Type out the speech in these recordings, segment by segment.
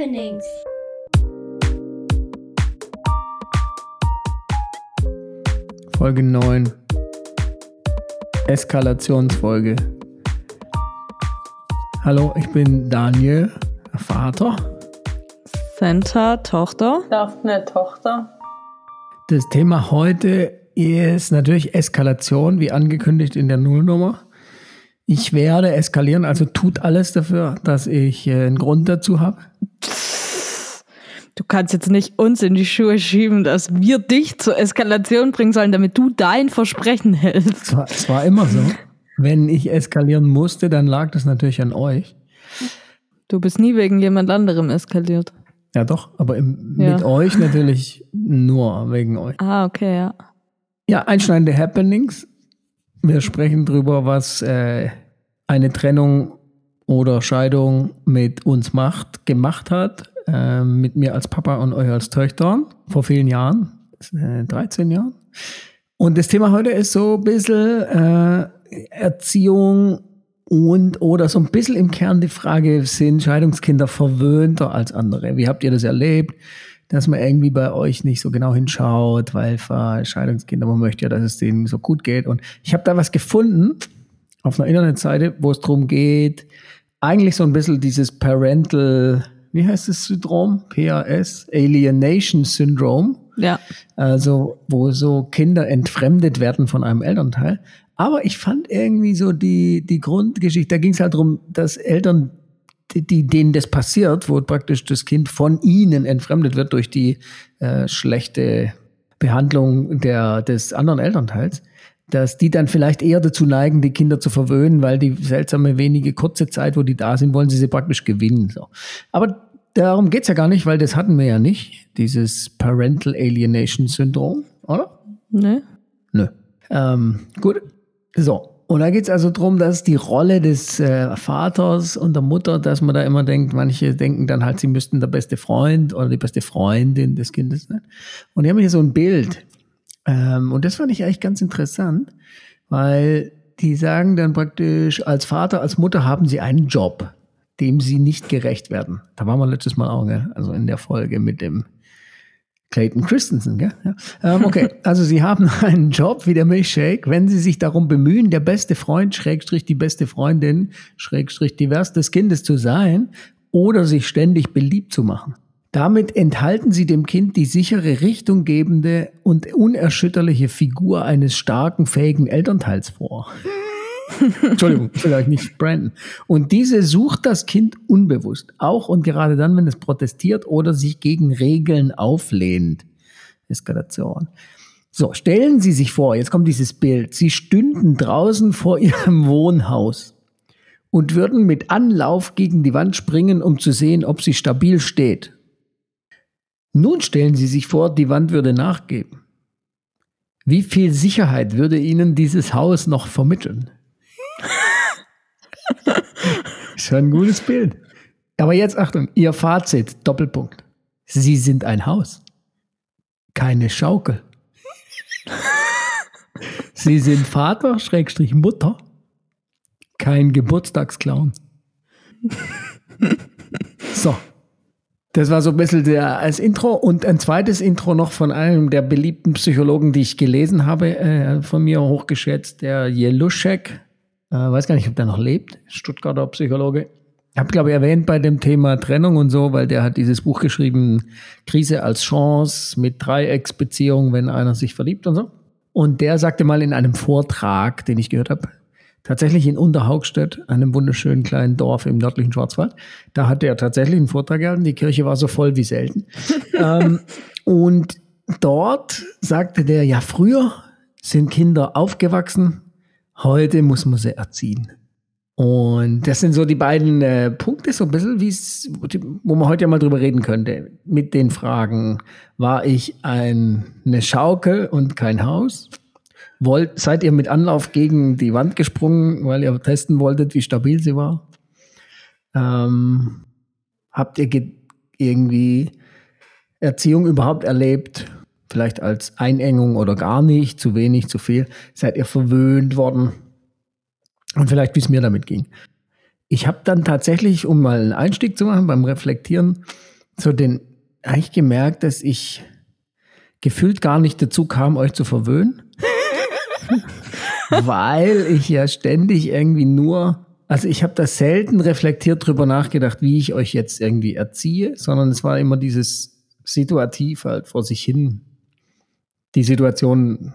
Happenings. Folge 9. Eskalationsfolge. Hallo, ich bin Daniel, Vater. Santa, Tochter. Daphne, Tochter. Das Thema heute ist natürlich Eskalation, wie angekündigt in der Nullnummer. Ich werde eskalieren, also tut alles dafür, dass ich äh, einen Grund dazu habe. Du kannst jetzt nicht uns in die Schuhe schieben, dass wir dich zur Eskalation bringen sollen, damit du dein Versprechen hältst. Es war, es war immer so. Wenn ich eskalieren musste, dann lag das natürlich an euch. Du bist nie wegen jemand anderem eskaliert. Ja, doch, aber im, Ja. mit euch natürlich nur wegen euch. Ah, okay, ja. Ja, einschneidende Happenings. Wir sprechen drüber, was äh, eine Trennung oder Scheidung mit uns macht, gemacht hat. Äh, mit mir als Papa und euch als Töchtern vor vielen Jahren, äh, 13 Jahren. Und das Thema heute ist so ein bisschen äh, Erziehung und oder so ein bisschen im Kern die Frage, sind Scheidungskinder verwöhnter als andere? Wie habt ihr das erlebt? Dass man irgendwie bei euch nicht so genau hinschaut, weil Scheidungskinder, man möchte ja, dass es denen so gut geht. Und ich habe da was gefunden auf einer Internetseite, wo es darum geht, eigentlich so ein bisschen dieses Parental, wie heißt das Syndrom? PAS, Alienation Syndrome. Ja. Also, wo so Kinder entfremdet werden von einem Elternteil. Aber ich fand irgendwie so die, die Grundgeschichte, da ging es halt darum, dass Eltern, die, denen das passiert, wo praktisch das Kind von ihnen entfremdet wird durch die äh, schlechte Behandlung der, des anderen Elternteils, dass die dann vielleicht eher dazu neigen, die Kinder zu verwöhnen, weil die seltsame wenige kurze Zeit, wo die da sind, wollen sie sie praktisch gewinnen. So. Aber darum geht's ja gar nicht, weil das hatten wir ja nicht, dieses Parental Alienation Syndrom, oder? Ne? Nö. Ähm, gut. So. Und da geht's also drum, dass die Rolle des äh, Vaters und der Mutter, dass man da immer denkt, manche denken dann halt, sie müssten der beste Freund oder die beste Freundin des Kindes sein. Und die haben hier so ein Bild. Ähm, und das fand ich eigentlich ganz interessant, weil die sagen dann praktisch, als Vater, als Mutter haben sie einen Job, dem sie nicht gerecht werden. Da waren wir letztes Mal auch, gell? also in der Folge mit dem Clayton Christensen, gell? Ja. Ähm, okay, also Sie haben einen Job wie der Milchshake, wenn Sie sich darum bemühen, der beste Freund, Schrägstrich die beste Freundin, Schrägstrich divers des Kindes zu sein oder sich ständig beliebt zu machen. Damit enthalten Sie dem Kind die sichere, richtunggebende und unerschütterliche Figur eines starken, fähigen Elternteils vor. Entschuldigung, vielleicht nicht Brandon. Und diese sucht das Kind unbewusst, auch und gerade dann, wenn es protestiert oder sich gegen Regeln auflehnt. Eskalation. So, stellen Sie sich vor, jetzt kommt dieses Bild. Sie stünden draußen vor Ihrem Wohnhaus und würden mit Anlauf gegen die Wand springen, um zu sehen, ob sie stabil steht. Nun stellen Sie sich vor, die Wand würde nachgeben. Wie viel Sicherheit würde Ihnen dieses Haus noch vermitteln? Schon ein gutes Bild. Aber jetzt Achtung, Ihr Fazit, Doppelpunkt. Sie sind ein Haus, keine Schaukel. Sie sind Vater, Schrägstrich Mutter, kein Geburtstagsclown. So. Das war so ein bisschen der als Intro und ein zweites Intro noch von einem der beliebten Psychologen, die ich gelesen habe, äh, von mir hochgeschätzt, der Jeluschek. Äh, weiß gar nicht, ob der noch lebt, Stuttgarter Psychologe. Ich habe, glaube ich, erwähnt bei dem Thema Trennung und so, weil der hat dieses Buch geschrieben, Krise als Chance mit Dreiecksbeziehung, wenn einer sich verliebt und so. Und der sagte mal in einem Vortrag, den ich gehört habe, tatsächlich in Unterhaugstedt, einem wunderschönen kleinen Dorf im nördlichen Schwarzwald. Da hat er tatsächlich einen Vortrag gehalten. Die Kirche war so voll wie selten. ähm, und dort sagte der, ja, früher sind Kinder aufgewachsen, heute muss man sie erziehen. Und das sind so die beiden äh, Punkte, so ein bisschen, wie es, wo man heute ja mal drüber reden könnte. Mit den Fragen, war ich ein, eine Schaukel und kein Haus? Wollt, seid ihr mit Anlauf gegen die Wand gesprungen, weil ihr testen wolltet, wie stabil sie war? Ähm, habt ihr ge- irgendwie Erziehung überhaupt erlebt? Vielleicht als Einengung oder gar nicht, zu wenig, zu viel? Seid ihr verwöhnt worden? Und vielleicht, wie es mir damit ging. ich habe dann tatsächlich, um mal einen Einstieg zu machen beim Reflektieren, so den eigentlich gemerkt, dass ich gefühlt gar nicht dazu kam, euch zu verwöhnen. Weil ich ja ständig irgendwie nur, also ich habe da selten reflektiert drüber nachgedacht, wie ich euch jetzt irgendwie erziehe, sondern es war immer dieses situativ halt vor sich hin die Situation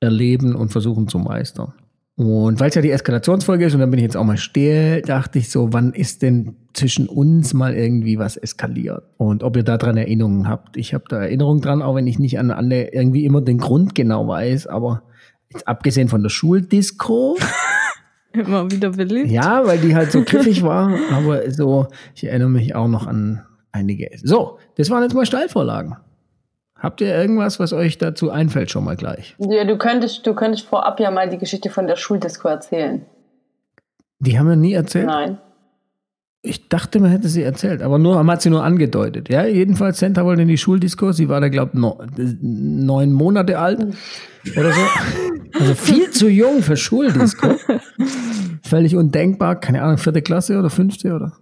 erleben und versuchen zu meistern. Und weil es ja die Eskalationsfolge ist und dann bin ich jetzt auch mal still, dachte ich so, wann ist denn zwischen uns mal irgendwie was eskaliert? Und ob ihr daran Erinnerungen habt. Ich habe da Erinnerungen dran, auch wenn ich nicht an alle irgendwie immer den Grund genau weiß, aber jetzt abgesehen von der Schuldisco. Immer wieder beliebt. Ja, weil die halt so griffig war, aber so, ich erinnere mich auch noch an einige. So, das waren jetzt mal Steilvorlagen. Habt ihr irgendwas, was euch dazu einfällt, schon mal gleich? Ja, du könntest, du könntest vorab ja mal die Geschichte von der Schuldisco erzählen. Die haben wir nie erzählt? Nein. Ich dachte, man hätte sie erzählt, aber nur, man hat sie nur angedeutet. Ja, jedenfalls, Senta wollte in die Schuldisco. Sie war da, glaube ich, neun Monate alt oder so. Also viel zu jung für Schuldisco. Völlig undenkbar. Keine Ahnung, vierte Klasse oder fünfte oder?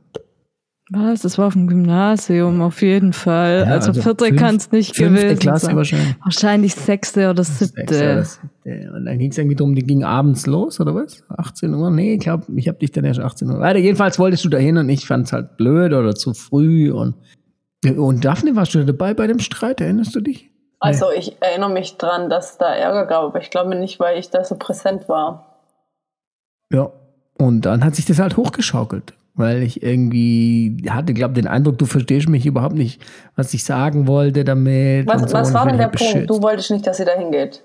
Was? Das war auf dem Gymnasium auf jeden Fall. Ja, also, also vierte kann es nicht gewesen Klasse sein. wahrscheinlich. Wahrscheinlich sechste oder siebte. Sechste oder siebte. Und dann ging es irgendwie drum, die ging abends los, oder was? 18 Uhr? Nee, ich glaube, ich habe dich dann erst 18 Uhr. Weiter, jedenfalls wolltest du dahin und ich fand es halt blöd oder zu früh. Und, und Daphne, warst du dabei bei dem Streit? Erinnerst du dich? Also ich erinnere mich dran, dass da Ärger gab, aber ich glaube nicht, weil ich da so präsent war. Ja. Und dann hat sich das halt hochgeschaukelt, weil ich irgendwie hatte, glaube den Eindruck, du verstehst mich überhaupt nicht, was ich sagen wollte damit. Was, so. was war denn will der halt Punkt? beschützt. Du wolltest nicht, dass sie da hingeht.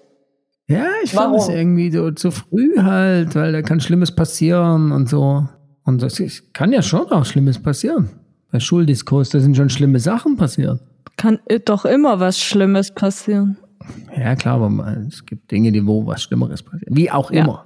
Ja, ich fand es Warum? irgendwie so zu früh halt, weil da kann Schlimmes passieren und so. Und das kann ja schon auch Schlimmes passieren. Bei Schuldiskurs, da sind schon schlimme Sachen passiert. Kann doch immer was Schlimmes passieren. Ja, klar, aber es gibt Dinge, die wo was Schlimmeres passiert. Wie auch Ja. immer.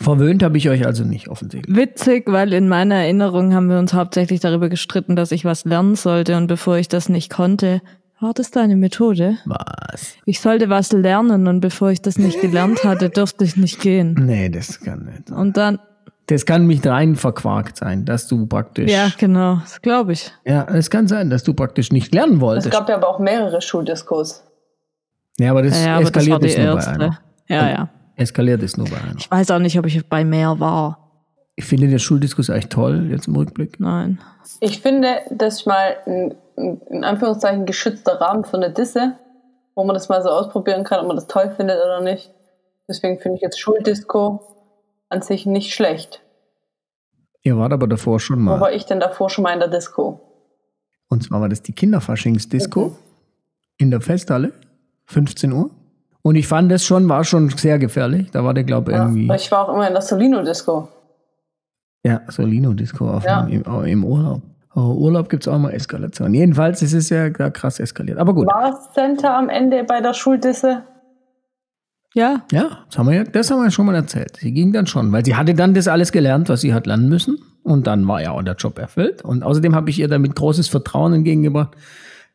Verwöhnt habe ich euch also nicht, offensichtlich. Witzig, weil in meiner Erinnerung haben wir uns hauptsächlich darüber gestritten, dass ich was lernen sollte und bevor ich das nicht konnte, war das deine Methode? Was? Ich sollte was lernen und bevor ich das nicht gelernt hatte, durfte ich nicht gehen. Nee, das kann nicht. Und dann, Das kann mich rein verquakt sein, dass du praktisch. ja, genau, das glaube ich. Ja, es kann sein, dass du praktisch nicht lernen Es wolltest. gab ja aber auch mehrere Schuldiskos. Ja, aber das Ja, aber das eskaliert die ist nur bei erste. einer. Ja, ja. Eskaliert ist nur bei einer. Ich weiß auch nicht, ob ich bei mehr war. Ich finde der Schuldiskus echt toll, jetzt im Rückblick. Nein. Ich finde, das ist mal ein, ein in Anführungszeichen geschützter Rahmen für eine Disse, wo man das mal so ausprobieren kann, ob man das toll findet oder nicht. Deswegen finde ich jetzt Schuldisco an sich nicht schlecht. Ihr wart aber davor schon Wo mal. war ich denn davor schon mal in der Disco? Und zwar war das die Kinderfaschingsdisco in der Festhalle, 15 Uhr. Und ich fand das schon, war schon sehr gefährlich. Da war der, glaube ich, Ja, irgendwie. ich war auch immer in der Solino-Disco. Ja, Solino-Disco Ja. im, im, Urlaub. Aber Urlaub gibt es auch mal Eskalation. Jedenfalls ist es ja krass eskaliert. Aber gut. War Center am Ende bei der Schuldisse? Ja, Ja, das haben, wir ja, das haben wir schon mal erzählt. Sie ging dann schon, weil sie hatte dann das alles gelernt, was sie hat lernen müssen. Und dann war ja auch der Job erfüllt. Und außerdem habe ich ihr damit großes Vertrauen entgegengebracht.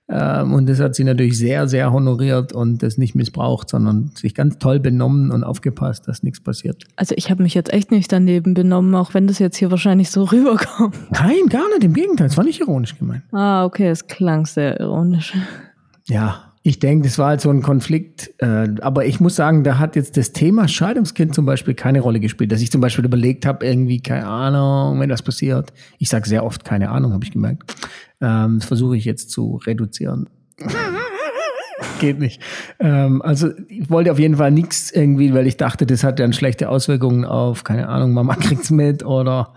Ähm, und das hat sie natürlich sehr, sehr honoriert und das nicht missbraucht, sondern sich ganz toll benommen und aufgepasst, dass nichts passiert. also ich habe mich jetzt echt nicht daneben benommen, auch wenn das jetzt hier wahrscheinlich so rüberkommt. Nein, gar nicht. Im Gegenteil, es war nicht ironisch gemeint. Ah, okay, es klang sehr ironisch. Ja, ich denke, das war halt so ein Konflikt. Äh, aber ich muss sagen, da hat jetzt das Thema Scheidungskind zum Beispiel keine Rolle gespielt. Dass ich zum Beispiel überlegt habe, irgendwie, keine Ahnung, wenn das passiert. Ich sage sehr oft keine Ahnung, habe ich gemerkt. Ähm, das versuche ich jetzt zu reduzieren. Geht nicht. Ähm, also ich wollte auf jeden Fall nichts irgendwie, weil ich dachte, das hat dann schlechte Auswirkungen auf, keine Ahnung, Mama kriegt's mit oder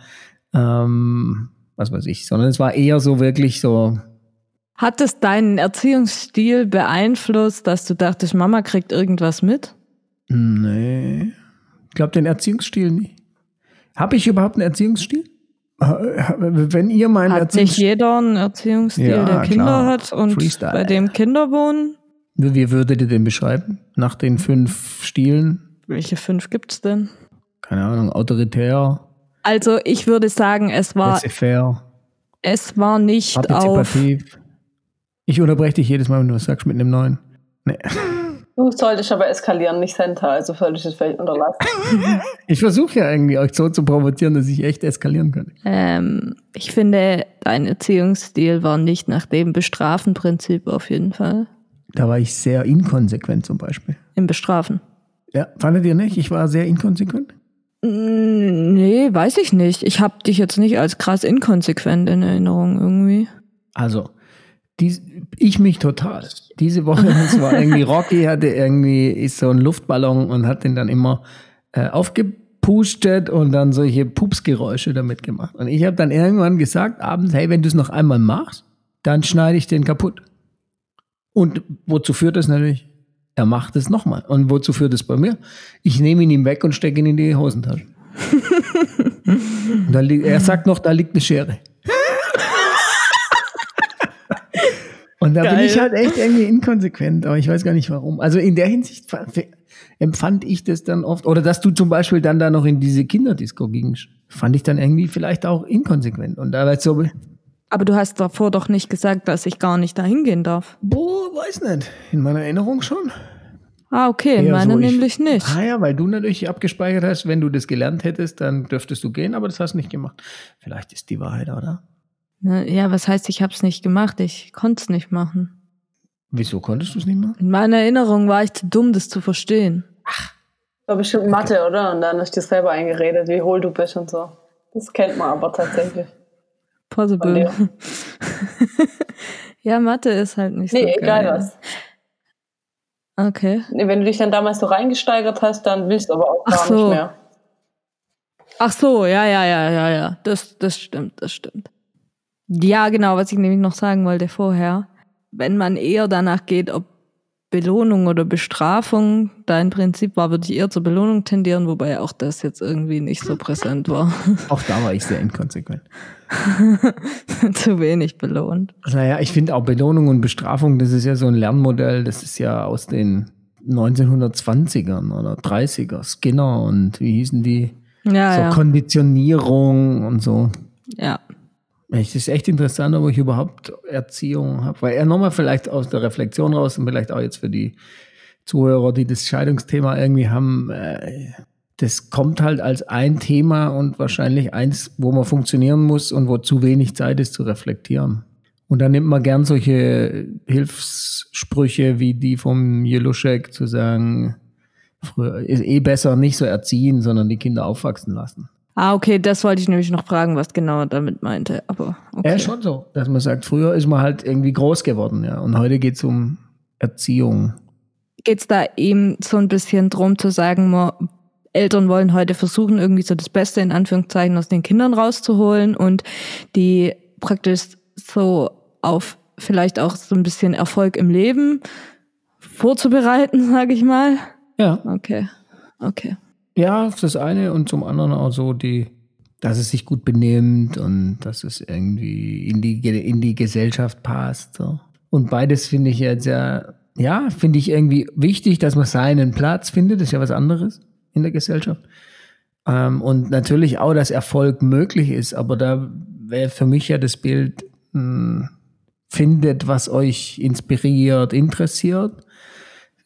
ähm, was weiß ich. Sondern es war eher so wirklich so, Hat es deinen Erziehungsstil beeinflusst, dass du dachtest, Mama kriegt irgendwas mit? Nee. Ich glaube, den Erziehungsstil nicht. Habe ich überhaupt einen Erziehungsstil? Wenn ihr meinen Hat nicht Erziehungsstil. jeder einen Erziehungsstil, Ja, der Kinder klar. hat und Freestyle. bei dem Kinder wohnen? Wie würdet ihr den beschreiben? Nach den fünf Stilen? Welche fünf gibt's denn? Keine Ahnung, autoritär, Also ich würde sagen, es war, es war nicht auf. Ich unterbreche dich jedes Mal, wenn du was sagst mit einem neuen. Nee. Du solltest aber eskalieren, nicht Center, also solltest du es vielleicht unterlassen. Ich versuche ja irgendwie euch so zu provozieren, dass ich echt eskalieren kann. Ähm, ich finde, dein Erziehungsstil war nicht nach dem Bestrafen-Prinzip auf jeden Fall. Da war ich sehr inkonsequent zum Beispiel. Im Bestrafen. Ja, fandet ihr nicht? Ich war sehr inkonsequent. Nee, weiß ich nicht. Ich habe dich jetzt nicht als krass inkonsequent in Erinnerung irgendwie. Also, dies, ich mich total. Diese Woche, das war irgendwie Rocky, hatte irgendwie, ist so ein Luftballon und hat den dann immer äh, aufgepustet und dann solche Pupsgeräusche damit gemacht. Und ich habe dann irgendwann gesagt, abends, hey, wenn du es noch einmal machst, dann schneide ich den kaputt. Und wozu führt das natürlich? Er macht es nochmal. Und wozu führt es bei mir? Ich nehme ihn ihm weg und stecke ihn in die Hosentasche. da er sagt noch, da liegt eine Schere. Und da bin Geil. ich halt echt irgendwie inkonsequent, aber ich weiß gar nicht warum. Also in der Hinsicht fa- empfand ich das dann oft, oder dass du zum Beispiel dann da noch in diese Kinderdisco gingst, fand ich dann irgendwie vielleicht auch inkonsequent. Und da war ich so, Aber du hast davor doch nicht gesagt, dass ich gar nicht dahin gehen darf. boah, weiß nicht. In meiner Erinnerung schon. Ah, okay, in Eher meiner so, ich- nämlich nicht. Ah ja, weil du natürlich abgespeichert hast, wenn du das gelernt hättest, dann dürftest du gehen, aber das hast du nicht gemacht. Vielleicht ist die Wahrheit, oder? Ne, Ja, was heißt, ich habe es nicht gemacht? Ich konnte es nicht machen. Wieso konntest du es nicht machen? In meiner Erinnerung war ich zu dumm, das zu verstehen. War bestimmt Mathe, oder? Und dann hast du dir selber eingeredet, wie hohl du bist und so. Das kennt man aber tatsächlich. Possible. ja, Mathe ist halt nicht Nee, so egal geil. was. Okay. Nee, wenn du dich dann damals so reingesteigert hast, dann willst du aber auch Ach gar so. nicht mehr. Ach so, ja, ja, ja, ja, ja. Das, das stimmt, das stimmt. Ja, genau, was ich nämlich noch sagen wollte vorher. Wenn man eher danach geht, ob Belohnung oder Bestrafung dein Prinzip war, würde ich eher zur Belohnung tendieren, wobei auch das jetzt irgendwie nicht so präsent war. Auch da war ich sehr inkonsequent. Zu wenig belohnt. Naja, ich finde auch Belohnung und Bestrafung, das ist ja so ein Lernmodell, das ist ja aus den 1920ern oder 30er, Skinner und wie hießen die? Ja, so ja. Konditionierung und so. ja. Es ist echt interessant, ob ich überhaupt Erziehung habe. Weil er nochmal vielleicht aus der Reflexion raus und vielleicht auch jetzt für die Zuhörer, die das Scheidungsthema irgendwie haben, äh, das kommt halt als ein Thema und wahrscheinlich eins, wo man funktionieren muss und wo zu wenig Zeit ist zu reflektieren. Und dann nimmt man gern solche Hilfssprüche wie die vom Jeluschek zu sagen, früher ist eh besser nicht so erziehen, sondern die Kinder aufwachsen lassen. Ah, okay, das wollte ich nämlich noch fragen, was genau er damit meinte. Aber okay. Ja, schon so. Dass man sagt, früher ist man halt irgendwie groß geworden, ja. Und heute geht es um Erziehung. Geht's da eben so ein bisschen drum zu sagen, man, Eltern wollen heute versuchen, irgendwie so das Beste in Anführungszeichen aus den Kindern rauszuholen und die praktisch so auf vielleicht auch so ein bisschen Erfolg im Leben vorzubereiten, sage ich mal. Ja. Okay, okay. Ja, das eine und zum anderen auch so die, dass es sich gut benimmt und dass es irgendwie in die, in die Gesellschaft passt. So. Und beides finde ich jetzt ja, ja, finde ich irgendwie wichtig, dass man seinen Platz findet. Das ist ja was anderes in der Gesellschaft. Ähm, und natürlich auch, dass Erfolg möglich ist. Aber da wäre für mich ja das Bild, mh, findet, was euch inspiriert, interessiert.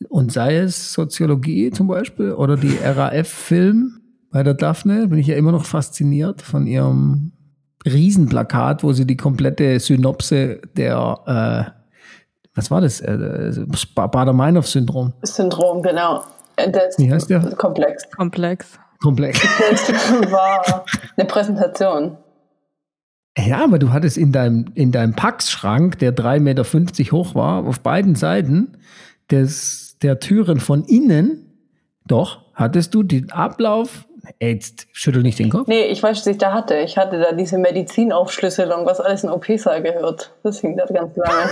Und sei es Soziologie zum Beispiel oder die RAF-Film bei der Daphne, bin ich ja immer noch fasziniert von ihrem Riesenplakat, wo sie die komplette Synopse der, äh, was war das, äh, Bader-Meinhof-Syndrom, Syndrom, genau. Äh, Das Wie heißt der? Komplex. Komplex. komplex. Das war eine Präsentation. Ja, aber du hattest in deinem, in deinem Packschrank, der 3,50 Meter hoch war, auf beiden Seiten des, der Türen von innen, doch, hattest du den Ablauf, jetzt schüttel nicht den Kopf. Nee, ich weiß, was ich da hatte. Ich hatte da diese Medizinaufschlüsselung, was alles in OP-Saal gehört. Das hing da ganz lange.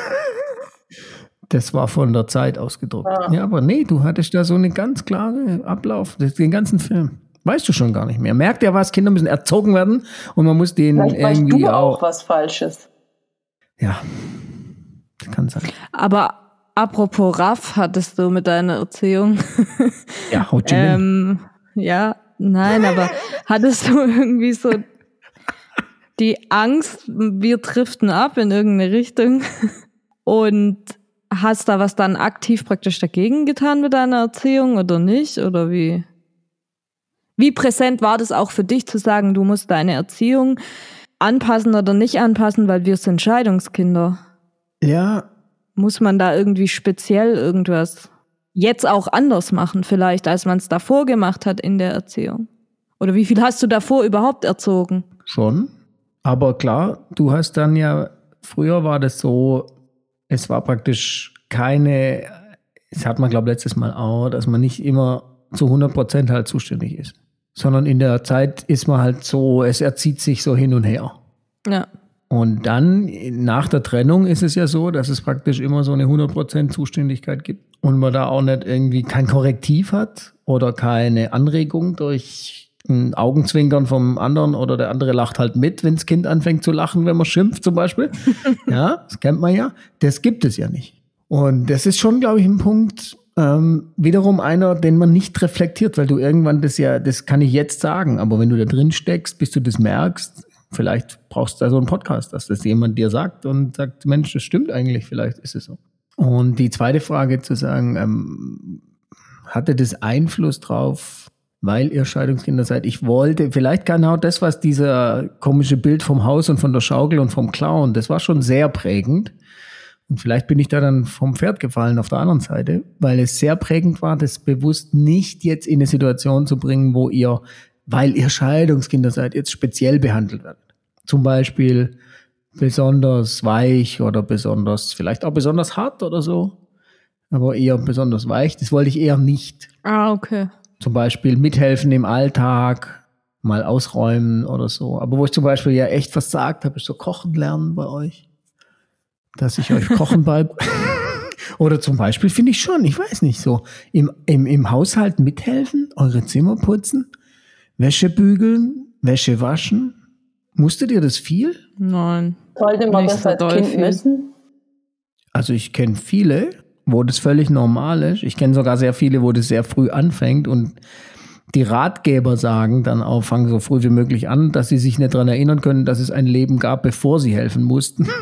Das war von der Zeit ausgedruckt. Ah. Ja, aber nee, du hattest da so einen ganz klaren Ablauf, den ganzen Film. Weißt du schon gar nicht mehr. Merkt ja was, Kinder müssen erzogen werden und man muss denen Vielleicht weißt irgendwie du auch. auch was Falsches. Ja, das kann sein. Aber apropos Raff, hattest du mit deiner Erziehung Ja, Ho Chi Minh. Ähm, ja, nein, aber hattest du irgendwie so die Angst, wir driften ab in irgendeine Richtung und hast da was dann aktiv praktisch dagegen getan mit deiner Erziehung oder nicht? Oder wie? Wie präsent war das auch für dich zu sagen, du musst deine Erziehung anpassen oder nicht anpassen, weil wir sind Scheidungskinder? Ja, Muss man da irgendwie speziell irgendwas jetzt auch anders machen, vielleicht, als man es davor gemacht hat in der Erziehung? Oder wie viel hast du davor überhaupt erzogen? Schon. Aber klar, du hast dann ja, früher war das so, es war praktisch keine, das hat man, glaube ich, letztes Mal auch, dass man nicht immer zu 100 Prozent halt zuständig ist. Sondern in der Zeit ist man halt so, es erzieht sich so hin und her. Ja. Und dann nach der Trennung ist es ja so, dass es praktisch immer so eine 100% Zuständigkeit gibt und man da auch nicht irgendwie kein Korrektiv hat oder keine Anregung durch ein Augenzwinkern vom anderen oder der andere lacht halt mit, wenn das Kind anfängt zu lachen, wenn man schimpft zum Beispiel. ja, das kennt man ja. Das gibt es ja nicht. Und das ist schon, glaube ich, ein Punkt, ähm, wiederum einer, den man nicht reflektiert, weil du irgendwann das ja, das kann ich jetzt sagen, aber wenn du da drin steckst, bis du das merkst, vielleicht brauchst du da so einen Podcast, dass das jemand dir sagt und sagt, Mensch, das stimmt eigentlich, vielleicht ist es so. Und die zweite Frage zu sagen, ähm, hatte das Einfluss drauf, weil ihr Scheidungskinder seid? Ich wollte, vielleicht genau das, was dieser komische Bild vom Haus und von der Schaukel und vom Clown, das war schon sehr prägend. Und vielleicht bin ich da dann vom Pferd gefallen auf der anderen Seite, weil es sehr prägend war, das bewusst nicht jetzt in eine Situation zu bringen, wo ihr, weil ihr Scheidungskinder seid, jetzt speziell behandelt werdet. Zum Beispiel besonders weich oder besonders, vielleicht auch besonders hart oder so, aber eher besonders weich. Das wollte ich eher nicht. Ah, okay. Zum Beispiel mithelfen im Alltag, mal ausräumen oder so. Aber wo ich zum Beispiel ja echt versagt habe, ist so kochen lernen bei euch. Dass ich euch kochen beibringe. Oder zum Beispiel finde ich schon, ich weiß nicht, so im, im, im Haushalt mithelfen, eure Zimmer putzen, Wäsche bügeln, Wäsche waschen. Musstet ihr das viel? Nein. Sollte man Nicht das als Kind viel. müssen? Also ich kenne viele, wo das völlig normal ist. Ich kenne sogar sehr viele, wo das sehr früh anfängt und die Ratgeber sagen dann auch, fangen so früh wie möglich an, dass sie sich nicht daran erinnern können, dass es ein Leben gab, bevor sie helfen mussten.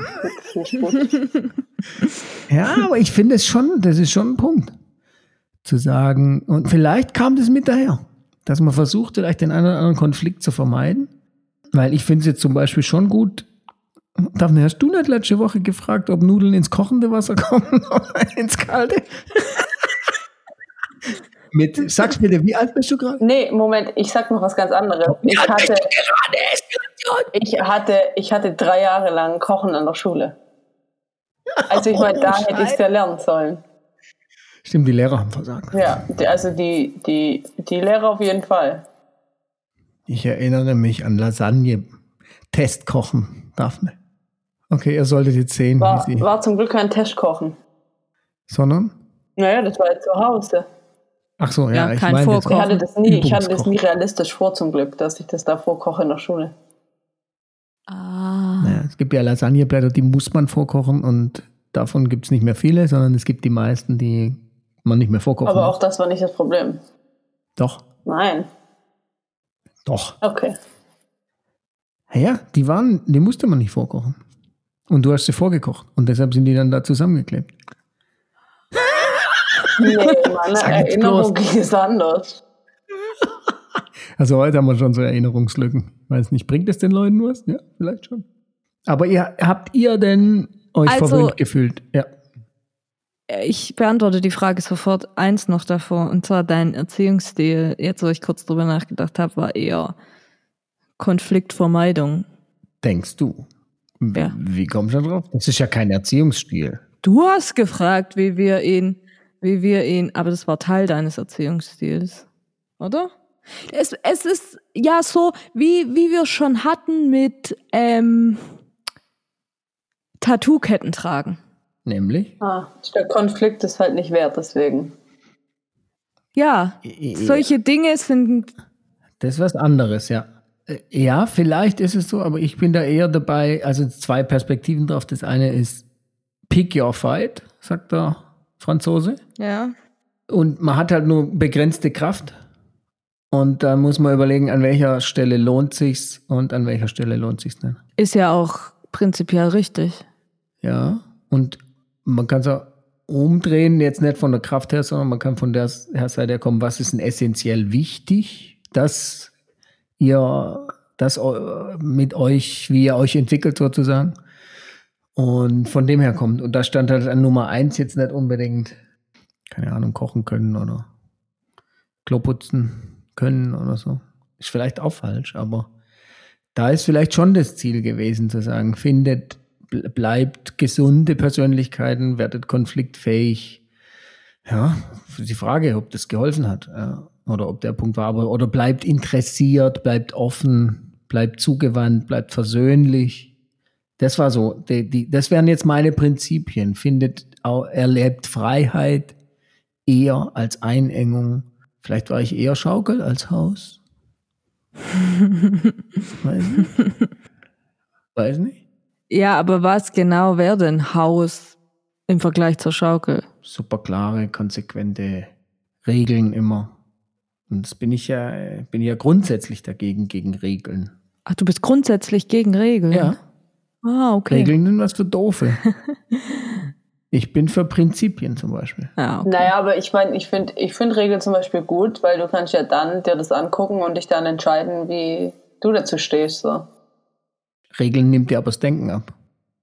Ja, aber ich finde es schon, das ist schon ein Punkt. Zu sagen, und vielleicht kam das mit daher, dass man versucht, vielleicht den einen oder anderen Konflikt zu vermeiden. Weil ich finde es jetzt zum Beispiel schon gut. Daphne, hast du nicht letzte Woche gefragt, ob Nudeln ins kochende Wasser kommen oder ins kalte? Mit, sag's bitte, wie alt bist du gerade? Nee, Moment, ich sag noch was ganz anderes. Ich hatte, ich hatte, ich hatte drei Jahre lang Kochen an der Schule. Also ich meine, Oh, da hätte ich es ja lernen sollen. Stimmt, die Lehrer haben versagt. Ja, also die, die, die Lehrer auf jeden Fall. Ich erinnere mich an Lasagne. Testkochen, Daphne. Okay, ihr solltet jetzt sehen, War, wie sie. war zum Glück kein Testkochen. Sondern? Naja, das war ja zu Hause. Ach so, ja, Ja, ich kein meine jetzt Ich Vorkochen. hatte das nie, ich hatte das nie realistisch vor zum Glück, dass ich das da vorkoche in der Schule. Ah. Naja, es gibt ja Lasagneblätter, die muss man vorkochen und davon gibt es nicht mehr viele, sondern es gibt die meisten, die man nicht mehr vorkochen Aber auch das war nicht das Problem. Doch, Nein. doch. Okay. Ja, die waren, die musste man nicht vorkochen. Und du hast sie vorgekocht und deshalb sind die dann da zusammengeklebt. Nee, meine Erinnerung ist anders. Also heute haben wir schon so Erinnerungslücken. Weiß nicht, bringt es den Leuten was? Ja, vielleicht schon. Aber ihr, habt ihr denn euch Also- verwöhnt gefühlt? Ja. Ich beantworte die Frage sofort eins noch davor, und zwar dein Erziehungsstil, jetzt wo ich kurz drüber nachgedacht habe, war eher Konfliktvermeidung. Denkst du? Ja. Wie kommst du da drauf? Das ist ja kein Erziehungsstil. Du hast gefragt, wie wir ihn, wie wir ihn, aber das war Teil deines Erziehungsstils, oder? Es, es ist ja so, wie, wie wir schon hatten mit ähm, Tattoo-Ketten tragen. Nämlich? Ah, der Konflikt ist halt nicht wert, deswegen. Ja, solche Dinge sind Das ist was anderes, ja. Äh, Ja, vielleicht ist es so, aber ich bin da eher dabei, also zwei Perspektiven drauf. Das eine ist Pick your fight, sagt der Franzose. ja Und man hat halt nur begrenzte Kraft. Und da muss man überlegen, an welcher Stelle lohnt sich's und an welcher Stelle lohnt sich's nicht. ist ja auch prinzipiell richtig. Ja. Und man kann so, umdrehen, jetzt nicht von der Kraft her, sondern man kann von der Seite her kommen, was ist denn essentiell wichtig, dass ihr das mit euch, wie ihr euch entwickelt sozusagen. Und von dem her kommt. Und da stand halt an Nummer eins jetzt nicht unbedingt, keine Ahnung, kochen können oder Klo putzen können oder so. Ist vielleicht auch falsch, aber da ist vielleicht schon das Ziel gewesen, zu sagen, findet, bleibt gesunde Persönlichkeiten, werdet konfliktfähig. Ja, die Frage, ob das geholfen hat ja, oder ob der Punkt war, aber oder bleibt interessiert, bleibt offen, bleibt zugewandt, bleibt versöhnlich das war so, die, die, das wären jetzt meine Prinzipien. Findet, erlebt Freiheit eher als Einengung. Vielleicht war ich eher Schaukel als Haus. Weiß nicht. Weiß nicht. Ja, aber was genau wäre denn Haus im Vergleich zur Schaukel? Super klare, konsequente Regeln immer. Und das bin ich ja, bin ja grundsätzlich dagegen, gegen Regeln. Ach, du bist grundsätzlich gegen Regeln? Ja. Ah, okay. Regeln sind was für Doofe. ich bin für Prinzipien zum Beispiel. Ja, okay. Naja, aber ich meine, ich finde ich find Regeln zum Beispiel gut, weil du kannst ja dann dir das angucken und dich dann entscheiden, wie du dazu stehst. So. Regeln nimmt dir aber das Denken ab.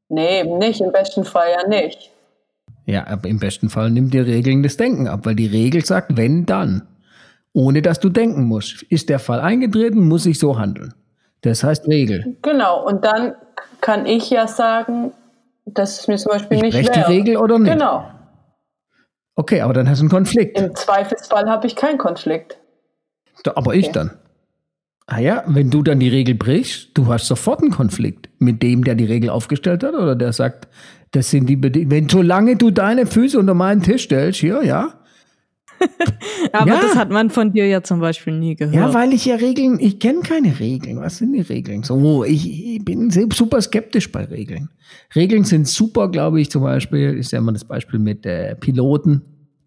Nee, nicht. Im besten Fall ja nicht. Ja, aber im besten Fall nimmt dir Regeln das Denken ab, weil die Regel sagt, wenn, dann. Ohne dass du denken musst. Ist der Fall eingetreten, muss ich so handeln. Das heißt Regel. Genau, und dann kann ich ja sagen, dass es mir zum Beispiel ich nicht wäre. die Regel oder nicht? Genau. Okay, aber dann hast du einen Konflikt. Im Zweifelsfall habe ich keinen Konflikt. Aber okay. ich dann. Ah ja, wenn du dann die Regel brichst, du hast sofort einen Konflikt mit dem, der die Regel aufgestellt hat oder der sagt, das sind die Bedingungen. Wenn solange du deine Füße unter meinen Tisch stellst, hier, ja, Aber ja. das hat man von dir ja zum Beispiel nie gehört. Ja, weil ich ja Regeln, ich kenne keine Regeln. Was sind die Regeln? So, ich, ich bin super skeptisch bei Regeln. Regeln sind super, glaube ich, zum Beispiel, ist ja immer das Beispiel mit äh, Piloten,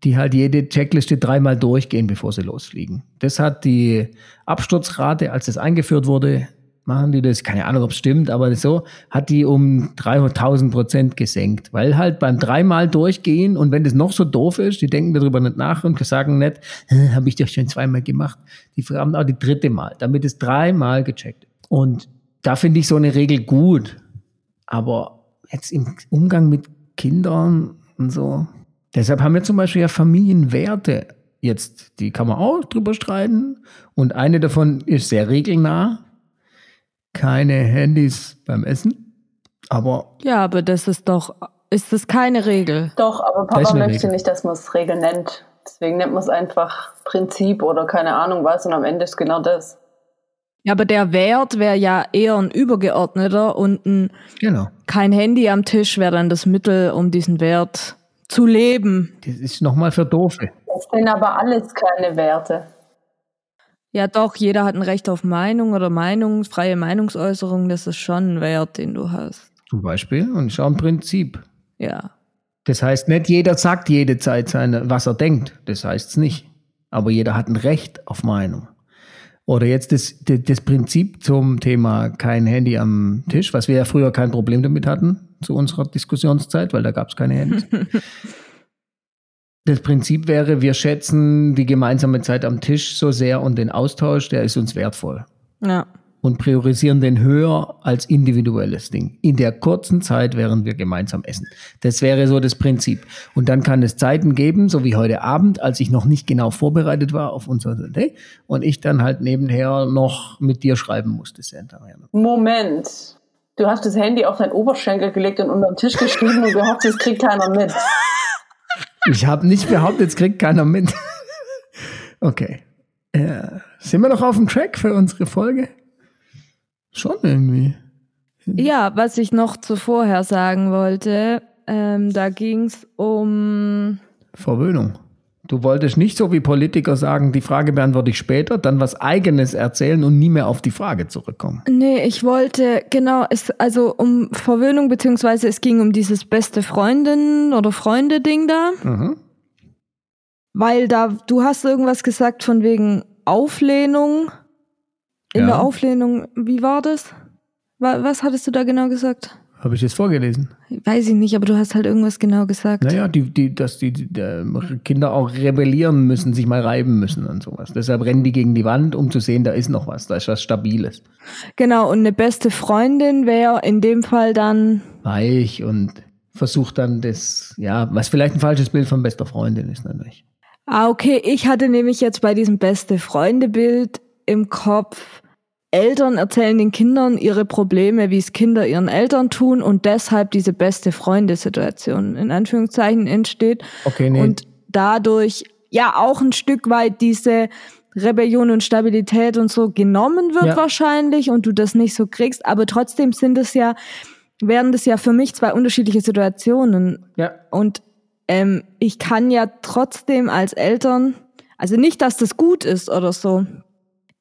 die halt jede Checkliste dreimal durchgehen, bevor sie losfliegen. Das hat die Absturzrate, als das eingeführt wurde, machen die das, keine Ahnung, ob es stimmt, aber so hat die um 300.000 Prozent gesenkt, weil halt beim dreimal durchgehen und wenn das noch so doof ist, die denken darüber nicht nach und sagen nicht, habe ich doch schon zweimal gemacht. Die fragen auch die dritte Mal, damit es dreimal gecheckt. Und da finde ich so eine Regel gut, aber jetzt im Umgang mit Kindern und so. Deshalb haben wir zum Beispiel ja Familienwerte jetzt, die kann man auch drüber streiten. Und eine davon ist sehr regelnah keine Handys beim Essen. Aber. Ja, aber das ist doch, ist das keine Regel? Doch, aber Papa möchte Regel. nicht, dass man es Regel nennt. Deswegen nennt man es einfach Prinzip oder keine Ahnung was und am Ende ist genau das. Ja, aber der Wert wäre ja eher ein übergeordneter und ein genau. kein Handy am Tisch wäre dann das Mittel, um diesen Wert zu leben. Das ist nochmal für Doofe. Das sind aber alles keine Werte. Ja, doch, jeder hat ein Recht auf Meinung oder Meinung, freie Meinungsäußerung, das ist schon ein Wert, den du hast. Zum Beispiel und ist auch ein Prinzip. Ja. Das heißt, nicht jeder sagt jede Zeit seine, was er denkt. Das heißt es nicht. Aber jeder hat ein Recht auf Meinung. Oder jetzt das, das Prinzip zum Thema kein Handy am Tisch, was wir ja früher kein Problem damit hatten zu unserer Diskussionszeit, weil da gab es keine Handys. Das Prinzip wäre, wir schätzen die gemeinsame Zeit am Tisch so sehr und den Austausch, der ist uns wertvoll. Ja. Und priorisieren den höher als individuelles Ding. In der kurzen Zeit, während wir gemeinsam essen. Das wäre so das Prinzip. Und dann kann es Zeiten geben, so wie heute Abend, als ich noch nicht genau vorbereitet war auf unser Day und ich dann halt nebenher noch mit dir schreiben musste. Moment. Du hast das Handy auf deinen Oberschenkel gelegt und unter den Tisch geschrieben und gehofft, es kriegt keiner mit. Ich habe nicht behauptet, es kriegt keiner mit. Okay. Ja. Sind wir noch auf dem Track für unsere Folge? Schon irgendwie. Ja, was ich noch zuvorher sagen wollte, ähm, da ging es um Verwöhnung. Du wolltest nicht so wie Politiker sagen, die Frage beantworte ich später, dann was Eigenes erzählen und nie mehr auf die Frage zurückkommen. Nee, ich wollte, genau, es, also um Verwöhnung, beziehungsweise es ging um dieses beste Freundin oder Freunde-Ding da. Mhm. Weil da, du hast irgendwas gesagt von wegen Auflehnung. In ja. der Auflehnung, wie war das? Was hattest du da genau gesagt? Habe ich das vorgelesen? Weiß ich nicht, aber du hast halt irgendwas genau gesagt. Naja, die, die, dass die, die Kinder auch rebellieren müssen, sich mal reiben müssen und sowas. Deshalb rennen die gegen die Wand, um zu sehen, da ist noch was, da ist was Stabiles. Genau, und eine beste Freundin wäre in dem Fall dann. Weich und versucht dann das, ja, was vielleicht ein falsches Bild von bester Freundin ist natürlich. Ah, okay, ich hatte nämlich jetzt bei diesem beste Freunde-Bild im Kopf, Eltern erzählen den Kindern ihre Probleme, wie es Kinder ihren Eltern tun und deshalb diese beste Freunde-Situation in Anführungszeichen entsteht. Okay, nee. Und dadurch ja auch ein Stück weit diese Rebellion und Stabilität und so genommen wird Ja. wahrscheinlich und du das nicht so kriegst, aber trotzdem sind es ja, werden das ja für mich zwei unterschiedliche Situationen ja, und ähm, ich kann ja trotzdem als Eltern, also nicht, dass das gut ist oder so,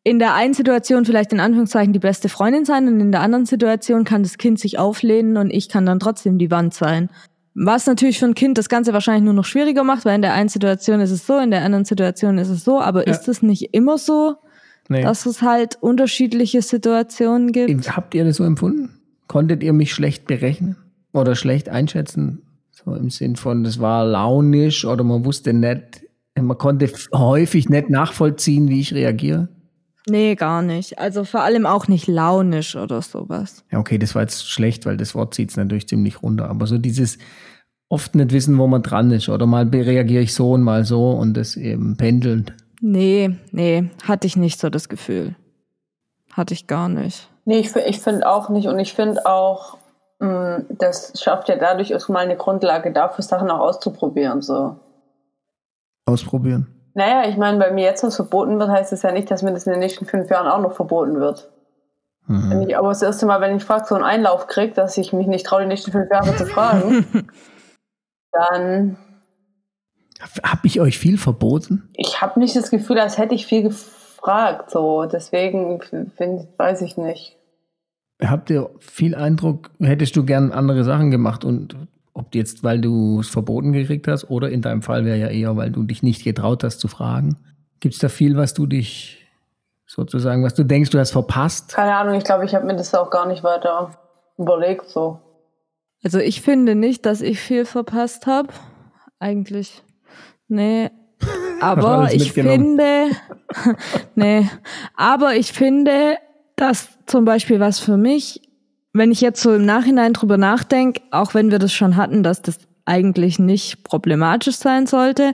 in der einen Situation vielleicht in Anführungszeichen die beste Freundin sein und in der anderen Situation kann das Kind sich auflehnen und ich kann dann trotzdem die Wand sein. Was natürlich für ein Kind das Ganze wahrscheinlich nur noch schwieriger macht, weil in der einen Situation ist es so, in der anderen Situation ist es so, aber Ja. ist es nicht immer so, nee. dass es halt unterschiedliche Situationen gibt? Habt ihr das so empfunden? Konntet ihr mich schlecht berechnen oder schlecht einschätzen? So im Sinn von, das war launisch oder man wusste nicht, man konnte häufig nicht nachvollziehen, wie ich reagiere. Nee, gar nicht. Also vor allem auch nicht launisch oder sowas. Ja, okay, das war jetzt schlecht, weil das Wort zieht es natürlich ziemlich runter. Aber so dieses oft nicht wissen, wo man dran ist. Oder mal reagiere ich so und mal so und das eben pendelnd. Nee, nee, hatte ich nicht so das Gefühl. Hatte ich gar nicht. Nee, ich, ich finde auch nicht. Und ich finde auch, mh, das schafft ja dadurch auch mal eine Grundlage dafür, Sachen auch auszuprobieren. So. Ausprobieren. Naja, ich meine, bei mir jetzt was verboten wird, heißt es ja nicht, dass mir das in den nächsten fünf Jahren auch noch verboten wird. Wenn Mhm. ich aber das erste Mal, wenn ich frage, so einen Einlauf kriege, dass ich mich nicht traue, die nächsten fünf Jahre zu fragen, dann Habe ich euch viel verboten? ich habe nicht das Gefühl, als hätte ich viel gefragt. So, deswegen find, weiß ich nicht. Habt ihr viel Eindruck, hättest du gern andere Sachen gemacht und ob jetzt, weil du es verboten gekriegt hast oder in deinem Fall wäre ja eher, weil du dich nicht getraut hast zu fragen. Gibt es da viel, was du dich sozusagen, was du denkst, du hast verpasst? Keine Ahnung, ich glaube, ich habe mir das auch gar nicht weiter überlegt. So. Also ich finde nicht, dass ich viel verpasst habe. Eigentlich. Nee. Aber ich finde, nee, aber ich finde, dass zum Beispiel was für mich, wenn ich jetzt so im Nachhinein drüber nachdenke, auch wenn wir das schon hatten, dass das eigentlich nicht problematisch sein sollte,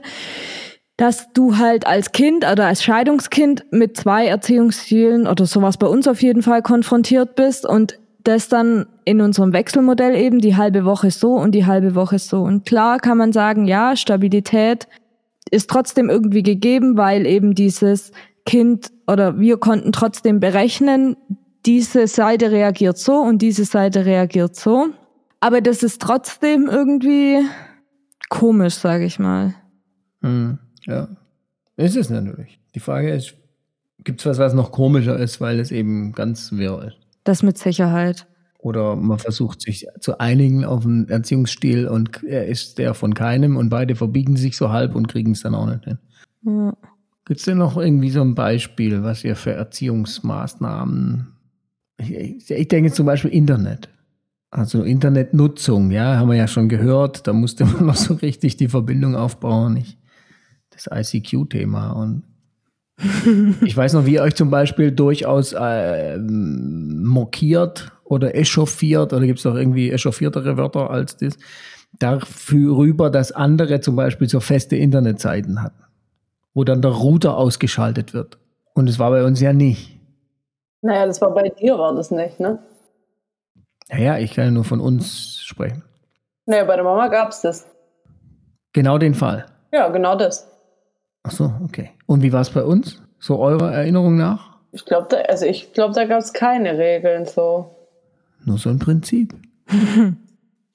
dass du halt als Kind oder als Scheidungskind mit zwei Erziehungsstilen oder sowas bei uns auf jeden Fall konfrontiert bist und das dann in unserem Wechselmodell eben die halbe Woche so und die halbe Woche so. Und klar kann man sagen, ja, Stabilität ist trotzdem irgendwie gegeben, weil eben dieses Kind oder wir konnten trotzdem berechnen, diese Seite reagiert so und diese Seite reagiert so. Aber das ist trotzdem irgendwie komisch, sage ich mal. Hm, ja, ist es natürlich. Die Frage ist, gibt es was, was noch komischer ist, weil es eben ganz wirr ist? Das mit Sicherheit. Oder man versucht sich zu einigen auf einen Erziehungsstil und er ist der von keinem und beide verbiegen sich so halb und kriegen es dann auch nicht hin. Ja. Gibt es denn noch irgendwie so ein Beispiel, was ihr für Erziehungsmaßnahmen? Ich, ich, denke zum Beispiel Internet. Also Internetnutzung, ja, haben wir ja schon gehört. Da musste man noch so richtig die Verbindung aufbauen. Ich, das ICQ-Thema. Und ich weiß noch, wie ihr euch zum Beispiel durchaus äh, mokiert oder echauffiert, oder gibt es noch irgendwie echauffiertere Wörter als das, darüber, dass andere zum Beispiel so feste Internetseiten hatten wo dann der Router ausgeschaltet wird. Und es war bei uns ja nicht. Naja, das war bei dir, war das nicht, ne? Naja, ich kann ja nur von uns sprechen. Naja, bei der Mama gab es das. Genau den Fall. Ja, genau das. Ach so, okay. Und wie war es bei uns? So eurer Erinnerung nach? Ich glaube, da, also ich glaube, da gab es keine Regeln so. Nur so ein Prinzip.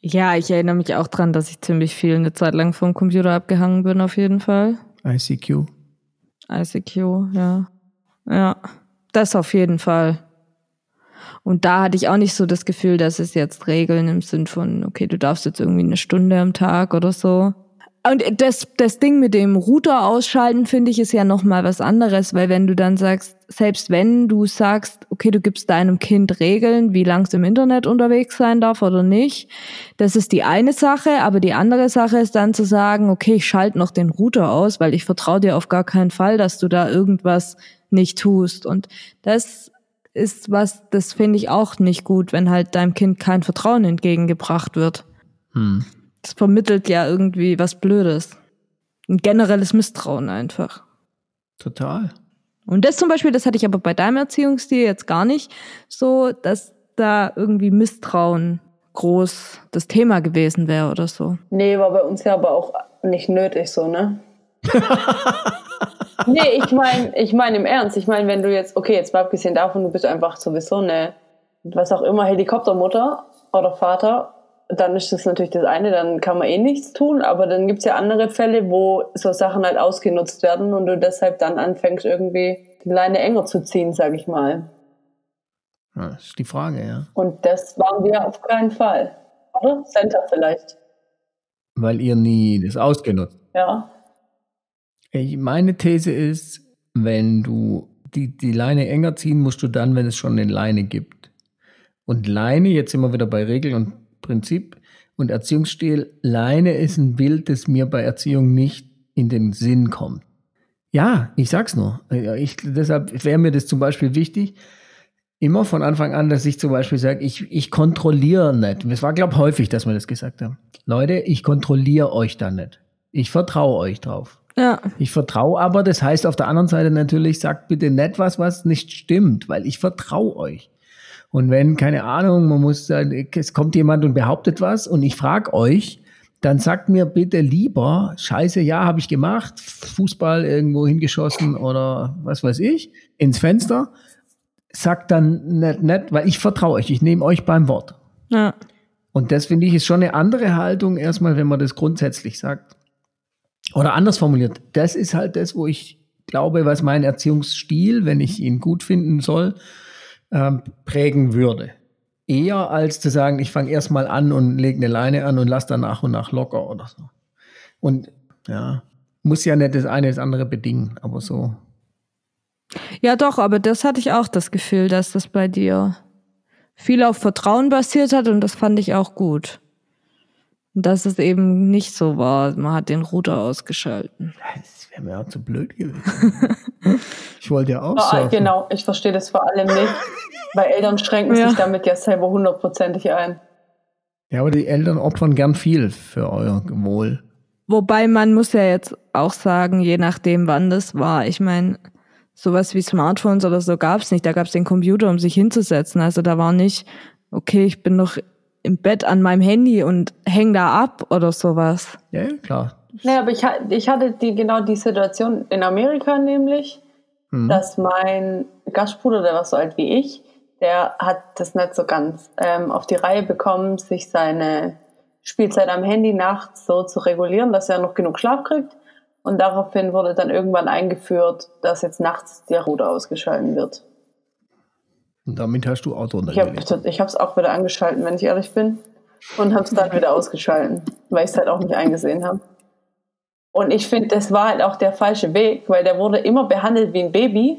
Ja, ich erinnere mich auch dran, dass ich ziemlich viel eine Zeit lang vom Computer abgehangen bin, auf jeden Fall. ICQ. ICQ, ja. Ja, das auf jeden Fall. Und da hatte ich auch nicht so das Gefühl, dass es jetzt Regeln im Sinn von, okay, du darfst jetzt irgendwie eine Stunde am Tag oder so. Und das, das Ding mit dem Router ausschalten, finde ich, ist ja nochmal was anderes, weil wenn du dann sagst, selbst wenn du sagst, okay, du gibst deinem Kind Regeln, wie lang es im Internet unterwegs sein darf oder nicht, das ist die eine Sache, aber die andere Sache ist dann zu sagen, okay, ich schalte noch den Router aus, weil ich vertraue dir auf gar keinen Fall, dass du da irgendwas nicht tust. Und das ist was, das finde ich auch nicht gut, wenn halt deinem Kind kein Vertrauen entgegengebracht wird. Hm. Das vermittelt ja irgendwie was Blödes. Ein generelles Misstrauen einfach. Total. Und das zum Beispiel, das hatte ich aber bei deinem Erziehungsstil jetzt gar nicht so, dass da irgendwie Misstrauen groß das Thema gewesen wäre oder so. Nee, war bei uns ja aber auch nicht nötig so, ne? nee, ich meine ich mein im Ernst. Ich meine, wenn du jetzt, okay, jetzt mal abgesehen davon, du bist einfach sowieso eine, was auch immer, Helikoptermutter oder Vater, dann ist das natürlich das eine, dann kann man eh nichts tun, aber dann gibt's ja andere Fälle, wo so Sachen halt ausgenutzt werden und du deshalb dann anfängst, irgendwie die Leine enger zu ziehen, sag ich mal. Ja, das ist die Frage, ja. Und das waren wir auf keinen Fall. Oder? Center vielleicht. Weil ihr nie das ausgenutzt. Ja. Ich, meine These ist, wenn du die, die Leine enger ziehen musst du dann, wenn es schon eine Leine gibt. Und Leine, jetzt sind wir wieder bei Regel und Prinzip und Erziehungsstil. Leine ist ein Bild, das mir bei Erziehung nicht in den Sinn kommt. Ja, ich sag's nur. Ich, deshalb wäre mir das zum Beispiel wichtig, immer von Anfang an, dass ich zum Beispiel sage, ich, ich kontrolliere nicht. Es war, glaube ich, häufig, dass wir das gesagt haben. Leute, ich kontrolliere euch da nicht. Ich vertraue euch drauf. Ja. Ich vertraue aber, das heißt auf der anderen Seite natürlich, sagt bitte nicht was, was nicht stimmt, weil ich vertraue euch. Und wenn, keine Ahnung, man muss, es kommt jemand und behauptet was und ich frage euch, dann sagt mir bitte lieber, scheiße, ja, habe ich gemacht, Fußball irgendwo hingeschossen oder was weiß ich, ins Fenster. Sagt dann nicht, nicht, weil ich vertraue euch, ich nehme euch beim Wort. Ja. Und das finde ich ist schon eine andere Haltung, erstmal, wenn man das grundsätzlich sagt. Oder anders formuliert, das ist halt das, wo ich glaube, was mein Erziehungsstil, wenn ich ihn gut finden soll, ähm, prägen würde. Eher als zu sagen, ich fange erstmal an und lege eine Leine an und lasse dann nach und nach locker oder so. Und ja, muss ja nicht das eine das andere bedingen, aber so. Ja, doch, aber das hatte ich auch das Gefühl, dass das bei dir viel auf Vertrauen basiert hat und das fand ich auch gut. Dass es eben nicht so war, man hat den Router ausgeschalten. Das wäre mir auch zu blöd gewesen. ich wollte ja auch Ah, surfen. genau, ich verstehe das vor allem nicht, weil Eltern schränken Ja. sich damit ja selber hundertprozentig ein. Ja, aber die Eltern opfern gern viel für euer Wohl. Wobei man muss ja jetzt auch sagen, je nachdem, wann das war. Ich meine, sowas wie Smartphones oder so gab's nicht. Da gab's den Computer, um sich hinzusetzen. Also da war nicht, okay, ich bin noch im Bett an meinem Handy und häng da ab oder sowas. Ja, ja, klar. Nee, aber ich, ich hatte die, genau die Situation in Amerika nämlich, Hm. dass mein Gastbruder, der war so alt wie ich, der hat das nicht so ganz ähm, auf die Reihe bekommen, sich seine Spielzeit am Handy nachts so zu regulieren, dass er noch genug Schlaf kriegt. Und daraufhin wurde dann irgendwann eingeführt, dass jetzt nachts der Router ausgeschalten wird. Und damit hast du Auto Ich habe untergelegt. ich es auch wieder angeschalten, wenn ich ehrlich bin. Und habe es dann wieder ausgeschalten, weil ich es halt auch nicht eingesehen habe. Und ich finde, das war halt auch der falsche Weg, weil der wurde immer behandelt wie ein Baby.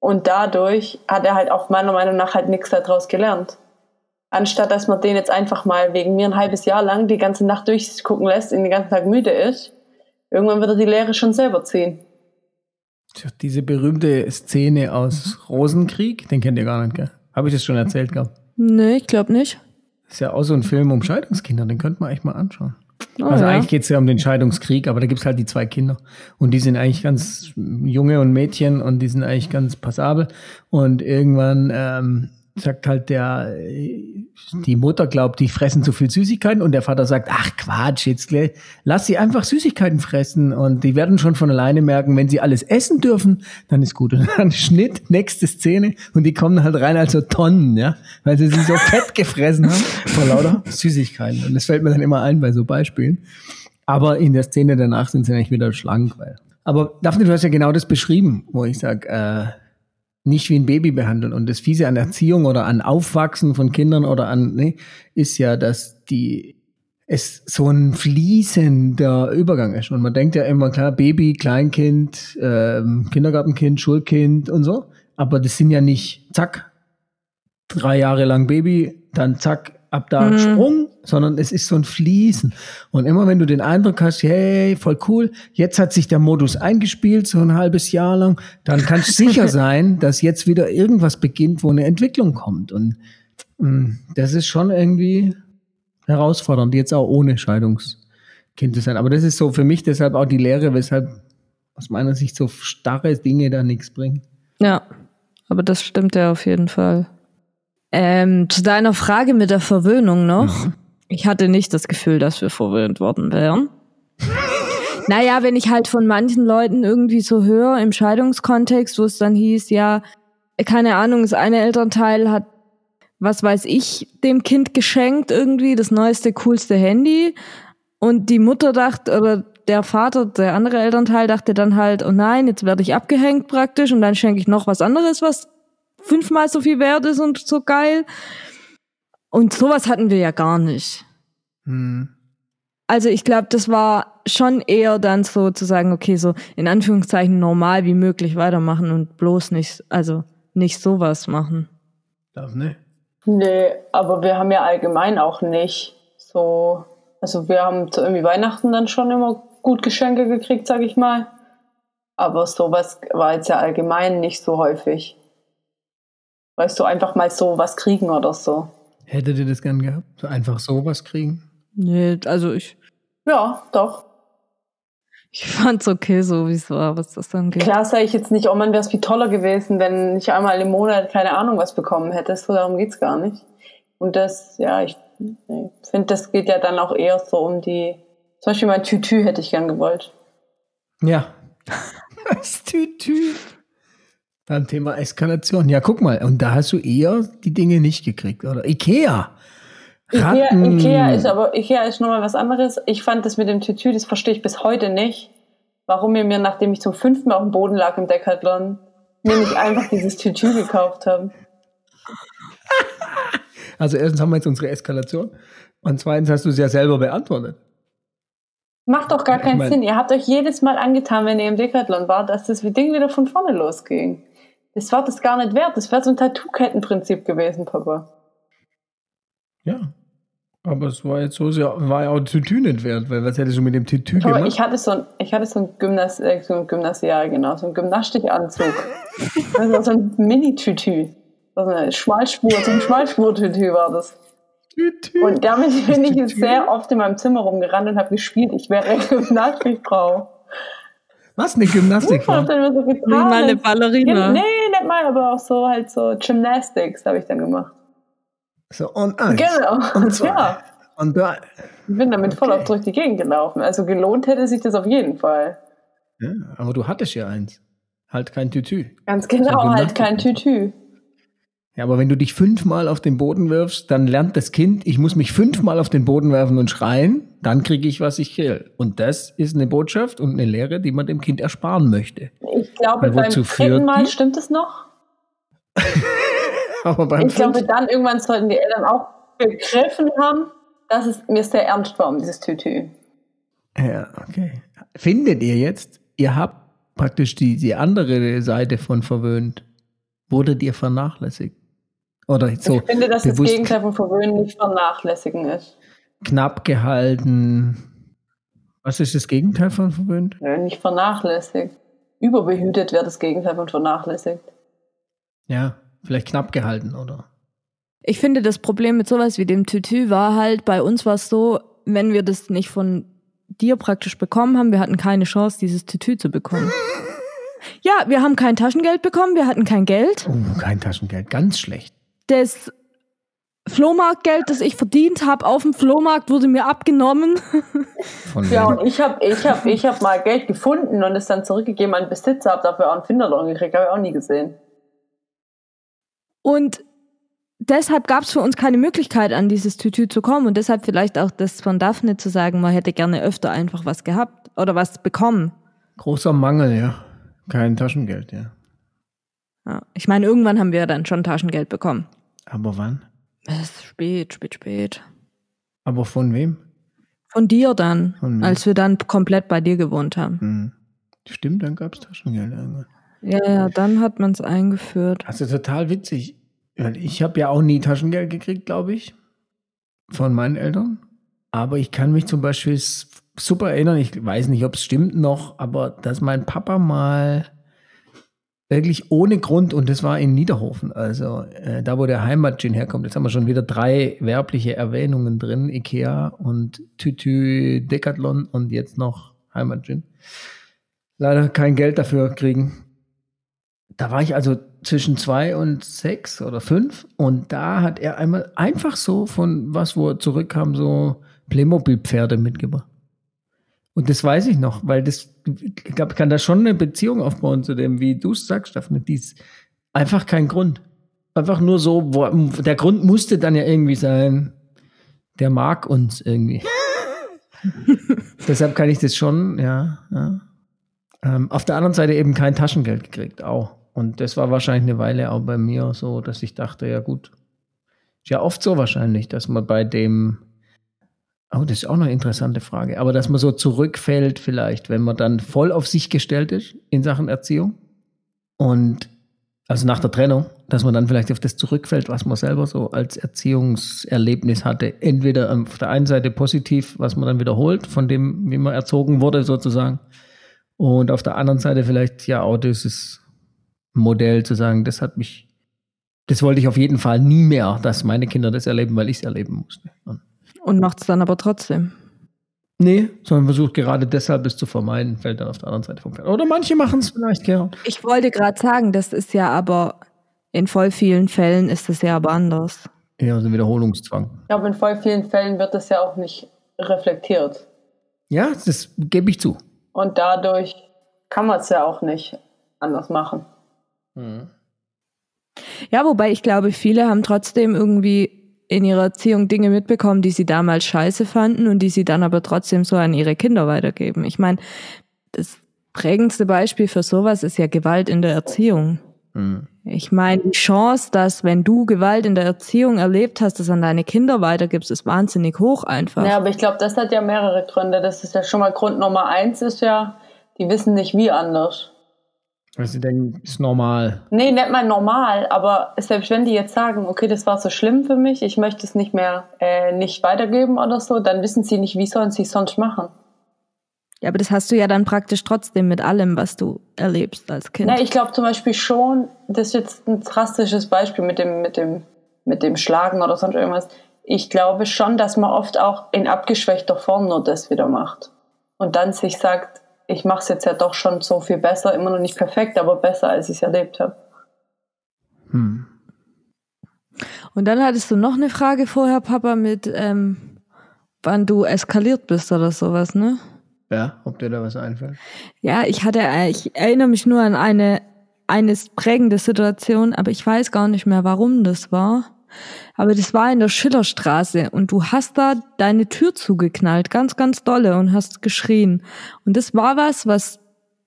Und dadurch hat er halt auch meiner Meinung nach halt nichts daraus gelernt. Anstatt dass man den jetzt einfach mal wegen mir ein halbes Jahr lang die ganze Nacht durchgucken lässt, und den ganzen Tag müde ist, irgendwann wird er die Lehre schon selber ziehen. Tja, Diese berühmte Szene aus Rosenkrieg, den kennt ihr gar nicht, gell? Habe ich das schon erzählt gehabt? Nee, ich glaube nicht. Das ist ja auch so ein Film um Scheidungskinder, den könnte man echt mal anschauen. Oh, also ja. eigentlich geht es ja um den Scheidungskrieg, aber da gibt es halt die zwei Kinder. Und die sind eigentlich ganz Junge und Mädchen und die sind eigentlich ganz passabel. Und irgendwann ähm, sagt halt der, äh, die Mutter glaubt, die fressen zu viel Süßigkeiten und der Vater sagt, ach Quatsch, jetzt lass sie einfach Süßigkeiten fressen und die werden schon von alleine merken, wenn sie alles essen dürfen, dann ist gut. Und dann Schnitt, nächste Szene und die kommen halt rein als so Tonnen, ja, weil sie sich so fett gefressen haben vor lauter Süßigkeiten. Und das fällt mir dann immer ein bei so Beispielen. Aber in der Szene danach sind sie eigentlich wieder schlank. Weil. Aber Daphne, du hast ja genau das beschrieben, wo ich sage, äh, nicht wie ein Baby behandeln. Und das Fiese an Erziehung oder an Aufwachsen von Kindern oder an, ne, ist ja, dass die es so ein fließender Übergang ist. Und man denkt ja immer, klar, Baby, Kleinkind, ähm, Kindergartenkind, Schulkind und so. Aber das sind ja nicht, zack, drei Jahre lang Baby, dann zack, ab da Mhm. Sprung, sondern es ist so ein Fließen. Und immer wenn du den Eindruck hast, hey, voll cool, jetzt hat sich der Modus eingespielt, so ein halbes Jahr lang, dann kannst du sicher sein, dass jetzt wieder irgendwas beginnt, wo eine Entwicklung kommt. Und mh, das ist schon irgendwie herausfordernd, jetzt auch ohne Scheidungskind zu sein. Aber das ist so für mich deshalb auch die Lehre, weshalb aus meiner Sicht so starre Dinge da nichts bringen. Ja, aber das stimmt ja auf jeden Fall. Ähm, zu deiner Frage mit der Verwöhnung noch. Ich hatte nicht das Gefühl, dass wir verwöhnt worden wären. naja, wenn ich halt von manchen Leuten irgendwie so höre im Scheidungskontext, wo es dann hieß, ja, keine Ahnung, das eine Elternteil hat, was weiß ich, dem Kind geschenkt irgendwie, das neueste, coolste Handy. Und die Mutter dachte, oder der Vater, der andere Elternteil dachte dann halt, oh nein, jetzt werde ich abgehängt praktisch und dann schenke ich noch was anderes, was fünfmal so viel wert ist und so geil. Und sowas hatten wir ja gar nicht. Hm. Also ich glaube, das war schon eher dann so zu sagen, okay, so in Anführungszeichen normal wie möglich weitermachen und bloß nicht, also nicht sowas machen. Darf ne? Nee, aber wir haben ja allgemein auch nicht so, also wir haben zu irgendwie Weihnachten dann schon immer gut Geschenke gekriegt, sag ich mal. Aber sowas war jetzt ja allgemein nicht so häufig. Weißt du, einfach mal so was kriegen oder so. Hättet ihr das gern gehabt? So einfach sowas kriegen? Nee, also ich, Ja, doch. ich fand's okay, so wie es war, was das angeht. Klar sage ich jetzt nicht, oh man, wäre es viel toller gewesen, wenn ich einmal im Monat keine Ahnung was bekommen hätte. So darum geht's gar nicht. Und das, ja, ich nee, finde, das geht ja dann auch eher so um die, zum Beispiel mein Tütü hätte ich gern gewollt. Ja. Das Tütü. Dann Thema Eskalation. Ja, guck mal, und da hast du eher die Dinge nicht gekriegt, oder? Ikea. Ikea, Ratten. Ikea ist aber Ikea ist nochmal was anderes. Ich fand das mit dem Tütü, das verstehe ich bis heute nicht. Warum ihr mir, nachdem ich zum fünften Mal auf dem Boden lag im Decathlon, nicht einfach dieses Tütü gekauft haben. Also erstens haben wir jetzt unsere Eskalation und zweitens hast du es ja selber beantwortet. Macht doch gar Ich keinen mein- Sinn. Ihr habt euch jedes Mal angetan, wenn ihr im Decathlon wart, dass das Ding wieder von vorne losging. Das war das gar nicht wert. Das wäre so ein Tattoo-Kettenprinzip gewesen, Papa. Ja. Aber es war jetzt so sehr, war ja auch Tütü nicht wert, weil was hättest du mit dem Tütü Aber gemacht? ich hatte so ein, ich hatte so ein, Gymnas, äh, so ein Gymnasial, genau, so ein Gymnastikanzug. das war so ein Mini-Tütü. So eine Schmalspur, so ein Schmalspur-Tütü war das. Tütü. Und damit bin ich jetzt sehr oft in meinem Zimmer rumgerannt und habe gespielt. Ich wäre eine Gymnastikfrau. Was, eine Ich Gymnastikfrau? immer so. Wie mal eine als- Ballerina. Nee, nicht mal, aber auch so halt so Gymnastics habe ich dann gemacht. So, und eins. Genau. Und zwei. Ja, Und drei. ich bin damit voll Okay. auf durch die Gegend gelaufen. Also gelohnt hätte sich das auf jeden Fall. Ja, aber du hattest ja eins. Halt kein Tütü. Ganz genau, So halt kein. Tütü. Ja, aber wenn du dich fünfmal auf den Boden wirfst, dann lernt das Kind, ich muss mich fünfmal auf den Boden werfen und schreien, dann kriege ich, was ich will. Und das ist eine Botschaft und eine Lehre, die man dem Kind ersparen möchte. Ich glaube, beim wozu dritten Mal stimmt es noch. Aber beim Ich glaube, dann irgendwann sollten die Eltern auch begriffen haben, dass es mir sehr ernst war um dieses Tütü. Ja, okay. Findet ihr jetzt, ihr habt praktisch die, die andere Seite von verwöhnt, wurdet ihr vernachlässigt? Oder so ich finde, dass das Gegenteil von Verwöhnen nicht vernachlässigen ist. knapp gehalten. Was ist das Gegenteil von verwöhnt? Nicht vernachlässigt. Überbehütet wäre das Gegenteil von vernachlässigt. Ja, vielleicht knapp gehalten, oder? Ich finde, das Problem mit sowas wie dem Tütü war halt, bei uns war es so, wenn wir das nicht von dir praktisch bekommen haben, wir hatten keine Chance, dieses Tütü zu bekommen. ja, wir haben kein Taschengeld bekommen, wir hatten kein Geld. Oh, kein Taschengeld, ganz schlecht. Das Flohmarktgeld, das ich verdient habe auf dem Flohmarkt, wurde mir abgenommen. Von Ja, und ich habe ich hab, ich hab mal Geld gefunden und es dann zurückgegeben an den Besitzer, habe dafür auch einen Finderlohn gekriegt, habe ich auch nie gesehen. Und deshalb gab es für uns keine Möglichkeit, an dieses Tütü zu kommen. Und deshalb vielleicht auch das von Daphne zu sagen, man hätte gerne öfter einfach was gehabt oder was bekommen. Großer Mangel, ja. Kein Taschengeld, ja. Ja. Ich meine, irgendwann haben wir dann schon Taschengeld bekommen. Aber wann? Es ist spät, spät, spät. Aber von wem? Von dir dann, Von als wir dann komplett bei dir gewohnt haben. Hm. Stimmt, dann gab es Taschengeld irgendwann. Ja, ja, dann hat man es eingeführt. Also total witzig. Ich habe ja auch nie Taschengeld gekriegt, glaube ich, von meinen Eltern. Aber ich kann mich zum Beispiel super erinnern, ich weiß nicht, ob es stimmt noch, aber dass mein Papa mal wirklich ohne Grund, und das war in Niederhofen, also äh, da, wo der Heimatgin herkommt, jetzt haben wir schon wieder drei werbliche Erwähnungen drin, Ikea und Tütü Decathlon und jetzt noch Heimatgin. Leider kein Geld dafür kriegen. Da war ich also zwischen zwei und sechs oder fünf und da hat er einmal einfach so von was, wo er zurückkam, so Playmobil-Pferde mitgebracht. Und das weiß ich noch, weil das, ich glaube, ich kann da schon eine Beziehung aufbauen zu dem, wie du es sagst, Steffen. Dies einfach kein Grund. Einfach nur so, wo, der Grund musste dann ja irgendwie sein, der mag uns irgendwie. Deshalb kann ich das schon, ja, ja. Ähm, auf der anderen Seite eben kein Taschengeld gekriegt, auch. Und das war wahrscheinlich eine Weile auch bei mir so, dass ich dachte, ja gut, ist ja oft so wahrscheinlich, dass man bei dem, oh, das ist auch eine interessante Frage, aber dass man so zurückfällt vielleicht, wenn man dann voll auf sich gestellt ist in Sachen Erziehung und also nach der Trennung, dass man dann vielleicht auf das zurückfällt, was man selber so als Erziehungserlebnis hatte. Entweder auf der einen Seite positiv, was man dann wiederholt, von dem, wie man erzogen wurde sozusagen. Und auf der anderen Seite vielleicht ja auch dieses Modell zu sagen, das hat mich, das wollte ich auf jeden Fall nie mehr, dass meine Kinder das erleben, weil ich es erleben musste. Und Und macht es dann aber trotzdem. nee, sondern versucht gerade deshalb es zu vermeiden, fällt dann auf der anderen Seite vom Pferd. Oder manche machen es vielleicht, Gerhard. Ich wollte gerade sagen, das ist ja aber in voll vielen Fällen ist es ja aber anders. Ja, also Wiederholungszwang. Ich glaube, in voll vielen Fällen wird das ja auch nicht reflektiert. Ja, das gebe ich zu. Und dadurch kann man es ja auch nicht anders machen. Ja, wobei ich glaube, viele haben trotzdem irgendwie in ihrer Erziehung Dinge mitbekommen, die sie damals scheiße fanden und die sie dann aber trotzdem so an ihre Kinder weitergeben. Ich meine, das prägendste Beispiel für sowas ist ja Gewalt in der Erziehung. Hm. Ich meine, die Chance, dass wenn du Gewalt in der Erziehung erlebt hast, das an deine Kinder weitergibst, ist wahnsinnig hoch einfach. Ja, aber ich glaube, das hat ja mehrere Gründe. Das ist ja schon mal Grund Nummer eins, ist ja, die wissen nicht wie anders. Weil sie denken, ist normal. Nee, nicht mal normal, aber selbst wenn die jetzt sagen, okay, das war so schlimm für mich, ich möchte es nicht mehr äh, nicht weitergeben oder so, dann wissen sie nicht, wie sollen sie es sonst machen. Ja, aber das hast du ja dann praktisch trotzdem mit allem, was du erlebst als Kind. Na, ich glaube zum Beispiel schon, das ist jetzt ein drastisches Beispiel mit dem, mit dem, mit dem Schlagen oder sonst irgendwas. Ich glaube schon, dass man oft auch in abgeschwächter Form nur das wieder macht. Und dann sich sagt, ich mache es jetzt ja doch schon so viel besser, immer noch nicht perfekt, aber besser, als ich es erlebt habe. Hm. Und dann hattest du noch eine Frage vorher, Papa, mit ähm, wann du eskaliert bist oder sowas, ne? Ja, ob dir da was einfällt. Ja, ich hatte, ich erinnere mich nur an eine, eine prägende Situation, aber ich weiß gar nicht mehr, warum das war. Aber das war in der Schillerstraße und du hast da deine Tür zugeknallt, ganz, ganz dolle und hast geschrien. Und das war was, was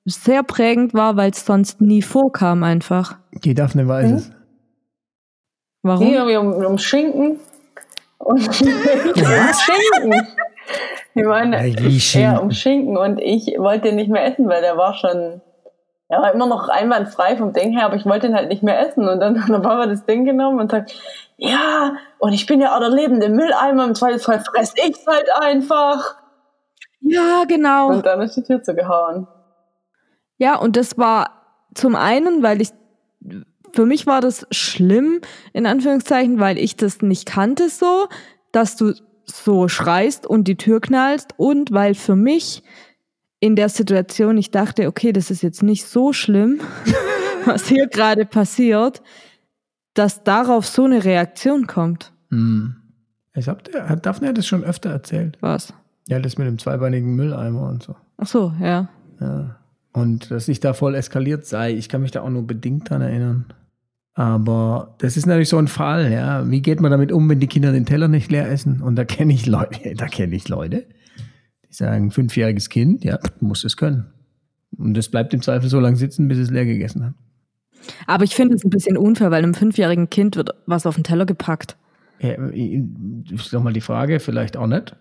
sehr prägend war, weil es sonst nie vorkam einfach. Die Daphne weiß Hm? es. Warum? Hier irgendwie um, um Schinken. Und Schinken. Ich meine, Ja, um Schinken. Und ich wollte den nicht mehr essen, weil der war schon, er war immer noch einwandfrei vom Ding her, aber ich wollte ihn halt nicht mehr essen. Und dann hat der Papa das Ding genommen und sagt, ja, und ich bin ja auch der lebende Mülleimer, im Zweifelsfall fress ich's halt einfach. Ja, genau. Und dann ist die Tür zugehauen. Ja, und das war zum einen, weil ich, für mich war das schlimm, in Anführungszeichen, weil ich das nicht kannte so, dass du so schreist und die Tür knallst und weil für mich in der Situation ich dachte, okay, das ist jetzt nicht so schlimm, was hier gerade passiert, dass darauf so eine Reaktion kommt. Hm. Ich hab, Daphne hat es schon öfter erzählt. Was? Ja, das mit dem zweibeinigen Mülleimer und so. Ach so, ja. Ja. Und dass ich da voll eskaliert sei, ich kann mich da auch nur bedingt dran erinnern. Aber das ist natürlich so ein Fall, ja. Wie geht man damit um, wenn die Kinder den Teller nicht leer essen? Und da kenne ich Leute, da kenne ich Leute, die sagen, fünfjähriges Kind, ja, muss es können. Und es bleibt im Zweifel so lange sitzen, bis es leer gegessen hat. Aber ich finde es ein bisschen unfair, weil einem fünfjährigen Kind wird was auf den Teller gepackt. Ja, ist doch mal die Frage, vielleicht auch nicht.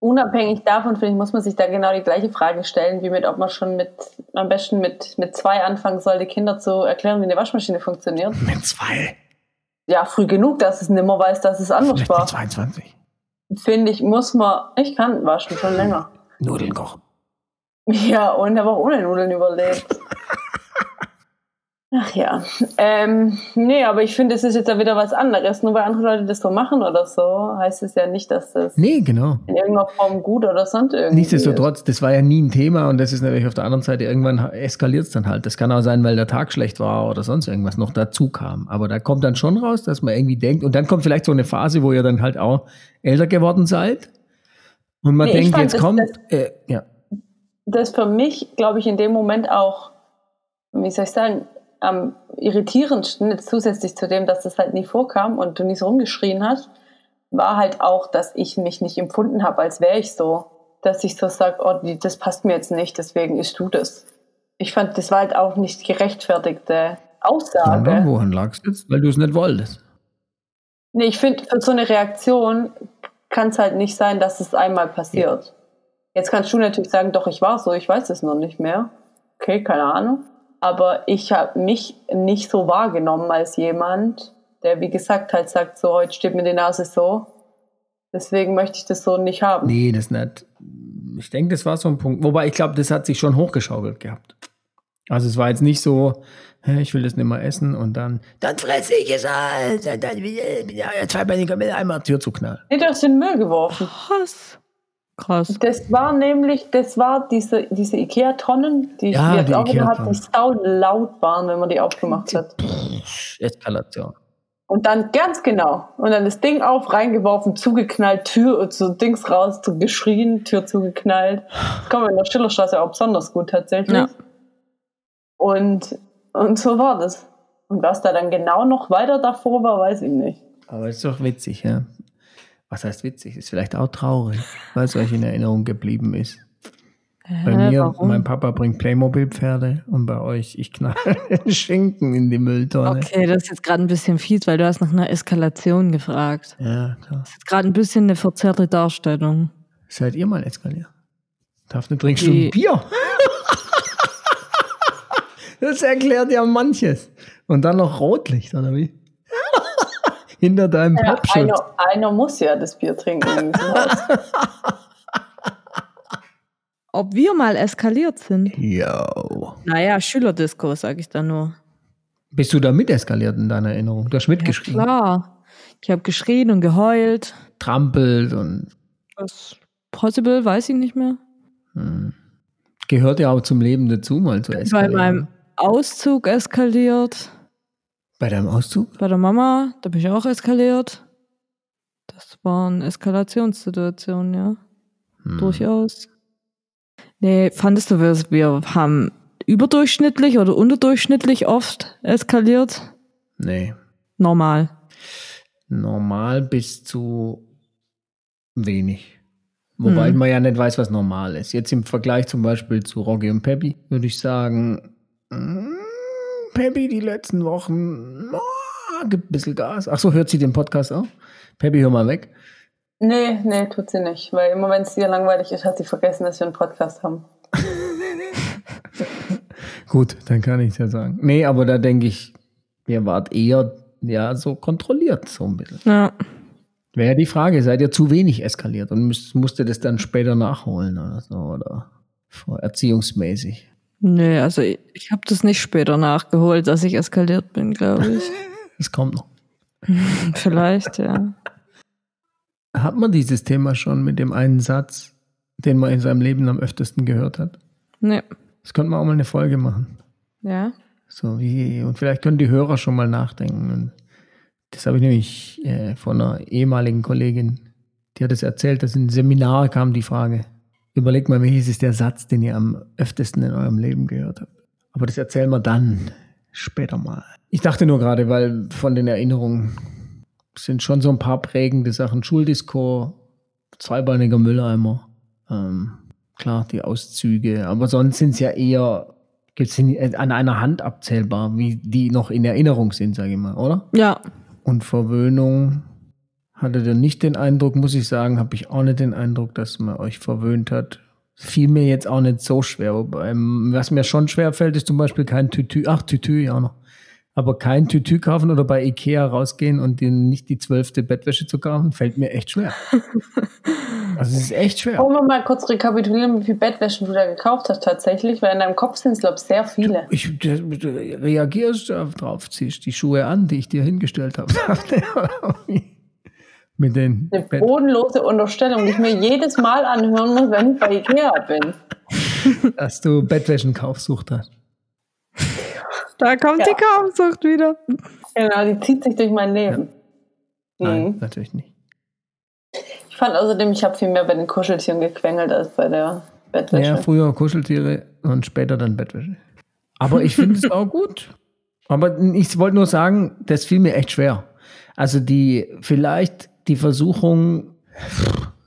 unabhängig davon, finde ich, muss man sich da genau die gleiche Frage stellen, wie mit, ob man schon mit, am besten mit, mit zwei anfangen sollte, Kinder zu erklären, wie eine Waschmaschine funktioniert. Mit zwei. Ja, früh genug, dass es nimmer weiß, dass es anders Vielleicht war. mit 22. Finde ich, muss man, ich kann waschen schon länger. Nudeln kochen. Ja, und habe auch ohne Nudeln überlebt. Ach ja. Ähm, nee, aber ich finde, es ist jetzt ja wieder was anderes. Nur weil andere Leute das so machen oder so, heißt es ja nicht, dass das Nee, genau. in irgendeiner Form gut oder sonst irgendwie Nichtsdestotrotz, das war ja nie ein Thema und das ist natürlich auf der anderen Seite, irgendwann eskaliert es dann halt. Das kann auch sein, weil der Tag schlecht war oder sonst irgendwas noch dazu kam. Aber da kommt dann schon raus, dass man irgendwie denkt, und dann kommt vielleicht so eine Phase, wo ihr dann halt auch älter geworden seid. Und man Nee, denkt, fand, jetzt das- kommt, das- äh, ja, das für mich, glaube ich, in dem Moment auch, wie soll ich sagen, am irritierendsten, jetzt zusätzlich zu dem, dass das halt nie vorkam und du nie so rumgeschrien hast, war halt auch, dass ich mich nicht empfunden habe, als wäre ich so. Dass ich so sage, oh, das passt mir jetzt nicht, deswegen isst du das. Ich fand, das war halt auch nicht gerechtfertigte Aussage. sondern woran lag es jetzt? Weil du es nicht wolltest. Nee, ich finde, für so eine Reaktion kann es halt nicht sein, dass es einmal passiert. Jetzt kannst du natürlich sagen, doch, ich war so, ich weiß es noch nicht mehr. Okay, keine Ahnung. Aber ich habe mich nicht so wahrgenommen als jemand, der, wie gesagt, halt sagt, so, heute steht mir die Nase so. Deswegen möchte ich das so nicht haben. Nee, das nicht. Ich denke, das war so ein Punkt. Wobei ich glaube, das hat sich schon hochgeschaukelt gehabt. Also es war jetzt nicht so, ich will das nicht mehr essen und dann, dann fresse ich es halt. Und dann wieder, wieder zwei Beine kommen einmal Tür zu knallen. Nee, du hast in den Müll geworfen. Krass. Krass. Das war nämlich, das war diese, diese Ikea-Tonnen, die Ja, ich die auch wieder habe, die sau laut waren, wenn man die aufgemacht hat. Eskalation. Und dann ganz genau. Und dann das Ding auf, reingeworfen, zugeknallt, Tür und so Dings raus, so geschrien, Tür zugeknallt. Das kann man in der Schillerstraße auch besonders gut tatsächlich. Ja. Und, und so war das. Und was da dann genau noch weiter davor war, weiß ich nicht. Aber ist doch witzig, ja. Was heißt witzig? Ist vielleicht auch traurig, weil es euch in Erinnerung geblieben ist. Bei Hä, mir, warum? mein Papa bringt Playmobil-Pferde und bei euch, ich knall Schinken in die Mülltonne. Okay, das ist jetzt gerade ein bisschen fies, weil du hast nach einer Eskalation gefragt. Ja, klar. Das ist gerade ein bisschen eine verzerrte Darstellung. Seid ihr mal eskaliert? Daphne, trinkst du ein Bier? das erklärt ja manches. Und dann noch Rotlicht, oder wie? Hinter deinem Ja, Popschutz. einer, einer muss ja das Bier trinken. Ob wir mal eskaliert sind? Yo. Naja, Schülerdisco, sag ich da nur. Bist du da mit eskaliert in deiner Erinnerung? Du hast mitgeschrien, Klar. Ich habe geschrien und geheult. trampelt und Was possible, weiß ich nicht mehr. hm. gehört ja auch zum Leben dazu, mal zu Bei eskalieren. meinem Auszug eskaliert. Bei deinem Auszug? Bei der Mama, da bin ich auch eskaliert. Das waren Eskalationssituationen, ja. Hm. Durchaus. Nee, fandest du, wir, haben überdurchschnittlich oder unterdurchschnittlich oft eskaliert? Nee. Normal. Normal bis zu wenig. Wobei Hm. man ja nicht weiß, was normal ist. Jetzt im Vergleich zum Beispiel zu Rocky und Peppy würde ich sagen, mm, Peppy die letzten Wochen oh, gibt ein bisschen Gas. Ach so, hört sie den Podcast auch? Peppy, hör mal weg. nee, nee, tut sie nicht. Weil immer wenn es ihr langweilig ist, hat sie vergessen, dass wir einen Podcast haben. Gut, dann kann ich ja sagen. Nee, aber da denke ich, ihr wart eher ja so kontrolliert, so ein bisschen. Ja. Wäre ja die Frage, seid ihr zu wenig eskaliert und müsst, musstet das dann später nachholen oder so oder erziehungsmäßig? Nee, also ich, ich habe das nicht später nachgeholt, dass ich eskaliert bin, glaube ich. Das kommt noch. Vielleicht, ja. Hat man dieses Thema schon mit dem einen Satz, den man in seinem Leben am öftesten gehört hat? Nee. Das könnte man auch mal eine Folge machen. Ja. So wie, und vielleicht können die Hörer schon mal nachdenken. Und das habe ich nämlich äh, von einer ehemaligen Kollegin, die hat es erzählt, dass in Seminar kam die Frage, überlegt mal, welches ist der Satz, den ihr am öftesten in eurem Leben gehört habt. Aber das erzählen wir dann später mal. Ich dachte nur gerade, weil von den Erinnerungen sind schon so ein paar prägende Sachen. Schuldisco, zweibeiniger Mülleimer, ähm, klar, die Auszüge, aber sonst sind es ja eher gibt's sind an einer Hand abzählbar, wie die noch in Erinnerung sind, sage ich mal, oder? Ja. Und Verwöhnung, Hattet ihr nicht den Eindruck, muss ich sagen, habe ich auch nicht den Eindruck, dass man euch verwöhnt hat. Fiel mir jetzt auch nicht so schwer. Wobei, was mir schon schwer fällt, ist zum Beispiel kein Tütü. Ach, Tütü ja noch. Aber kein Tütü kaufen oder bei Ikea rausgehen und den, nicht die zwölfte Bettwäsche zu kaufen, fällt mir echt schwer. Also es ist echt schwer. Wollen wir mal kurz rekapitulieren, wie viele Bettwäschen du da gekauft hast tatsächlich? Weil in deinem Kopf sind es, glaube ich, sehr viele. Ich du, du reagierst drauf, ziehst die Schuhe an, die ich dir hingestellt habe. Mit den Eine Bett bodenlose Unterstellung, die ich mir jedes Mal anhören muss, wenn ich bei Ikea bin. dass du Bettwäschenkauffsucht hast. Da kommt Ja. die Kaumsucht wieder. Genau, die zieht sich durch mein Leben. Nein, Mhm. natürlich nicht. Ich fand außerdem, ich habe viel mehr bei den Kuscheltieren gequengelt als bei der Bettwäsche. Ja, früher Kuscheltiere und später dann Bettwäsche. Aber ich finde es auch gut. Aber ich wollte nur sagen, das fiel mir echt schwer. Also die, vielleicht die Versuchung,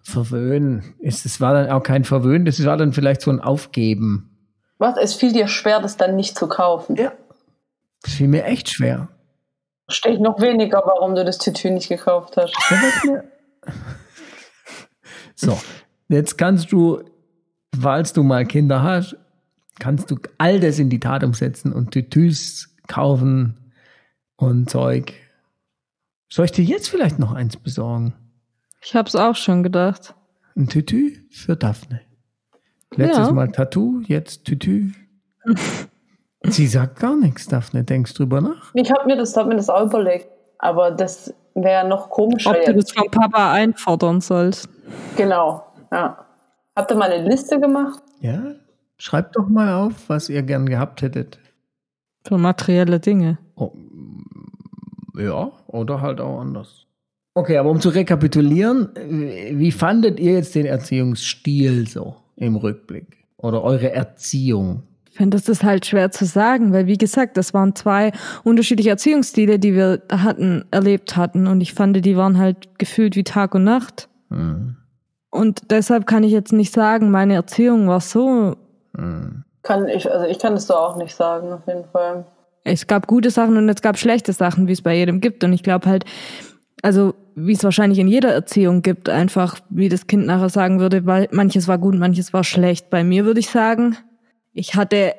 verwöhnen, ist, es war dann auch kein Verwöhnen, das war dann vielleicht so ein Aufgeben. Was? Es fiel dir schwer, das dann nicht zu kaufen. Ja. Das fiel mir echt schwer. Verstehe ich noch weniger, warum du das Tütü nicht gekauft hast. So, jetzt kannst du, falls du mal Kinder hast, kannst du all das in die Tat umsetzen und Tütüs kaufen und Zeug. Soll ich dir jetzt vielleicht noch eins besorgen? Ich hab's auch schon gedacht. Ein Tütü für Daphne. Letztes Ja. Mal Tattoo, jetzt Tütü. Sie sagt gar nichts, Daphne. Denkst drüber nach? Ich habe mir, das- hab mir das auch überlegt. Aber das wäre noch komischer Ob du das vom Papa einfordern sollst. Genau, ja. Habt ihr mal eine Liste gemacht? Ja. Schreibt doch mal auf, was ihr gern gehabt hättet. Für materielle Dinge. Oh, ja, oder halt auch anders. Okay, aber um zu rekapitulieren, äh, wie fandet ihr jetzt den Erziehungsstil so im Rückblick? Oder eure Erziehung? Ich finde, das ist halt schwer zu sagen, weil wie gesagt, das waren zwei unterschiedliche Erziehungsstile, die wir hatten, erlebt hatten. Und ich fand, die waren halt gefühlt wie Tag und Nacht. Hm, Und deshalb kann ich jetzt nicht sagen, meine Erziehung war so. hm. Kann ich, also ich kann es so auch nicht sagen, auf jeden Fall. Es gab gute Sachen und es gab schlechte Sachen, wie es bei jedem gibt. Und ich glaube halt, also wie es wahrscheinlich in jeder Erziehung gibt, einfach wie das Kind nachher sagen würde, weil manches war gut, manches war schlecht. Bei mir würde ich sagen, ich hatte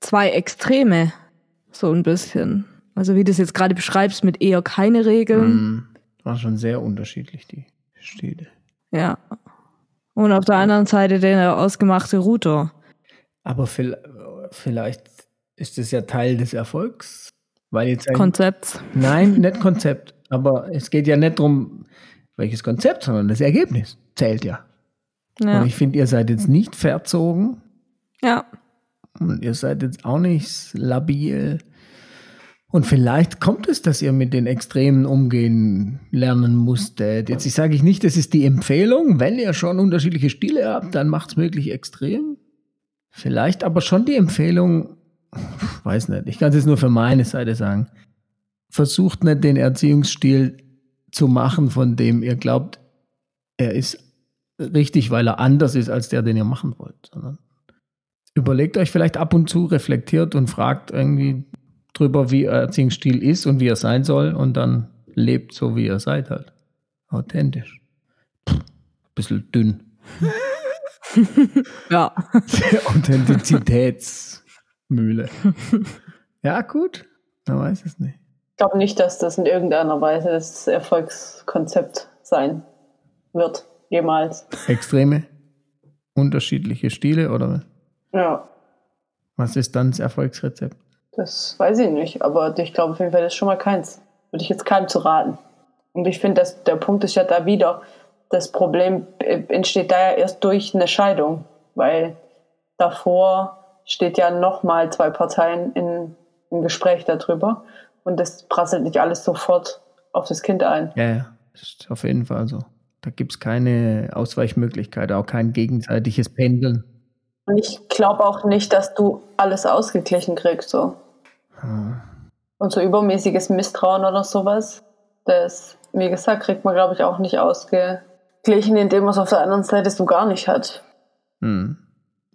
zwei Extreme, so ein bisschen. Also wie du es jetzt gerade beschreibst, mit eher keine Regeln. Hm. War schon sehr unterschiedlich, die Stile. Ja. Und auf der anderen Seite der ausgemachte Router. Aber vielleicht ist es ja Teil des Erfolgs. Weil jetzt ein, Konzept. Nein, nicht Konzept. Aber es geht ja nicht darum, welches Konzept, sondern das Ergebnis zählt ja. Ja. Und ich finde, ihr seid jetzt nicht verzogen ja. und ihr seid jetzt auch nicht labil. Und vielleicht kommt es, dass ihr mit den Extremen umgehen lernen musstet. Jetzt ich sage ich nicht, das ist die Empfehlung. Wenn ihr schon unterschiedliche Stile habt, dann macht es möglich extrem. Vielleicht aber schon die Empfehlung, weiß nicht, ich kann es jetzt nur für meine Seite sagen. Versucht nicht den Erziehungsstil zu machen, von dem ihr glaubt, er ist richtig, weil er anders ist als der, den ihr machen wollt, sondern überlegt euch vielleicht ab und zu, reflektiert und fragt irgendwie drüber, wie euer Erziehungsstil ist und wie er sein soll und dann lebt so, wie ihr seid halt. Authentisch. Pff, bisschen dünn. Ja. Authentizitätsmühle. ja, gut. Man weiß es nicht. Ich glaube nicht, dass das in irgendeiner Weise das Erfolgskonzept sein wird. Jemals. Extreme, unterschiedliche Stile oder was? Ja, was ist dann das Erfolgsrezept? das weiß ich nicht. Aber ich glaube auf jeden Fall, das ist schon mal keins. Würde ich jetzt keinem zu raten. Und ich finde, dass der Punkt ist ja da wieder, das Problem äh, entsteht da ja erst durch eine Scheidung. Weil davor steht ja nochmal zwei Parteien in, im Gespräch darüber. Und das prasselt nicht alles sofort auf das Kind ein. Ja, ja, ist auf jeden Fall so. Da gibt es keine Ausweichmöglichkeit, auch kein gegenseitiges Pendeln. Und ich glaube auch nicht, dass du alles ausgeglichen kriegst. So. Hm. Und so übermäßiges Misstrauen oder sowas, das, wie gesagt, kriegt man, glaube ich, auch nicht ausgeglichen, indem man es auf der anderen Seite so gar nicht hat. Hm.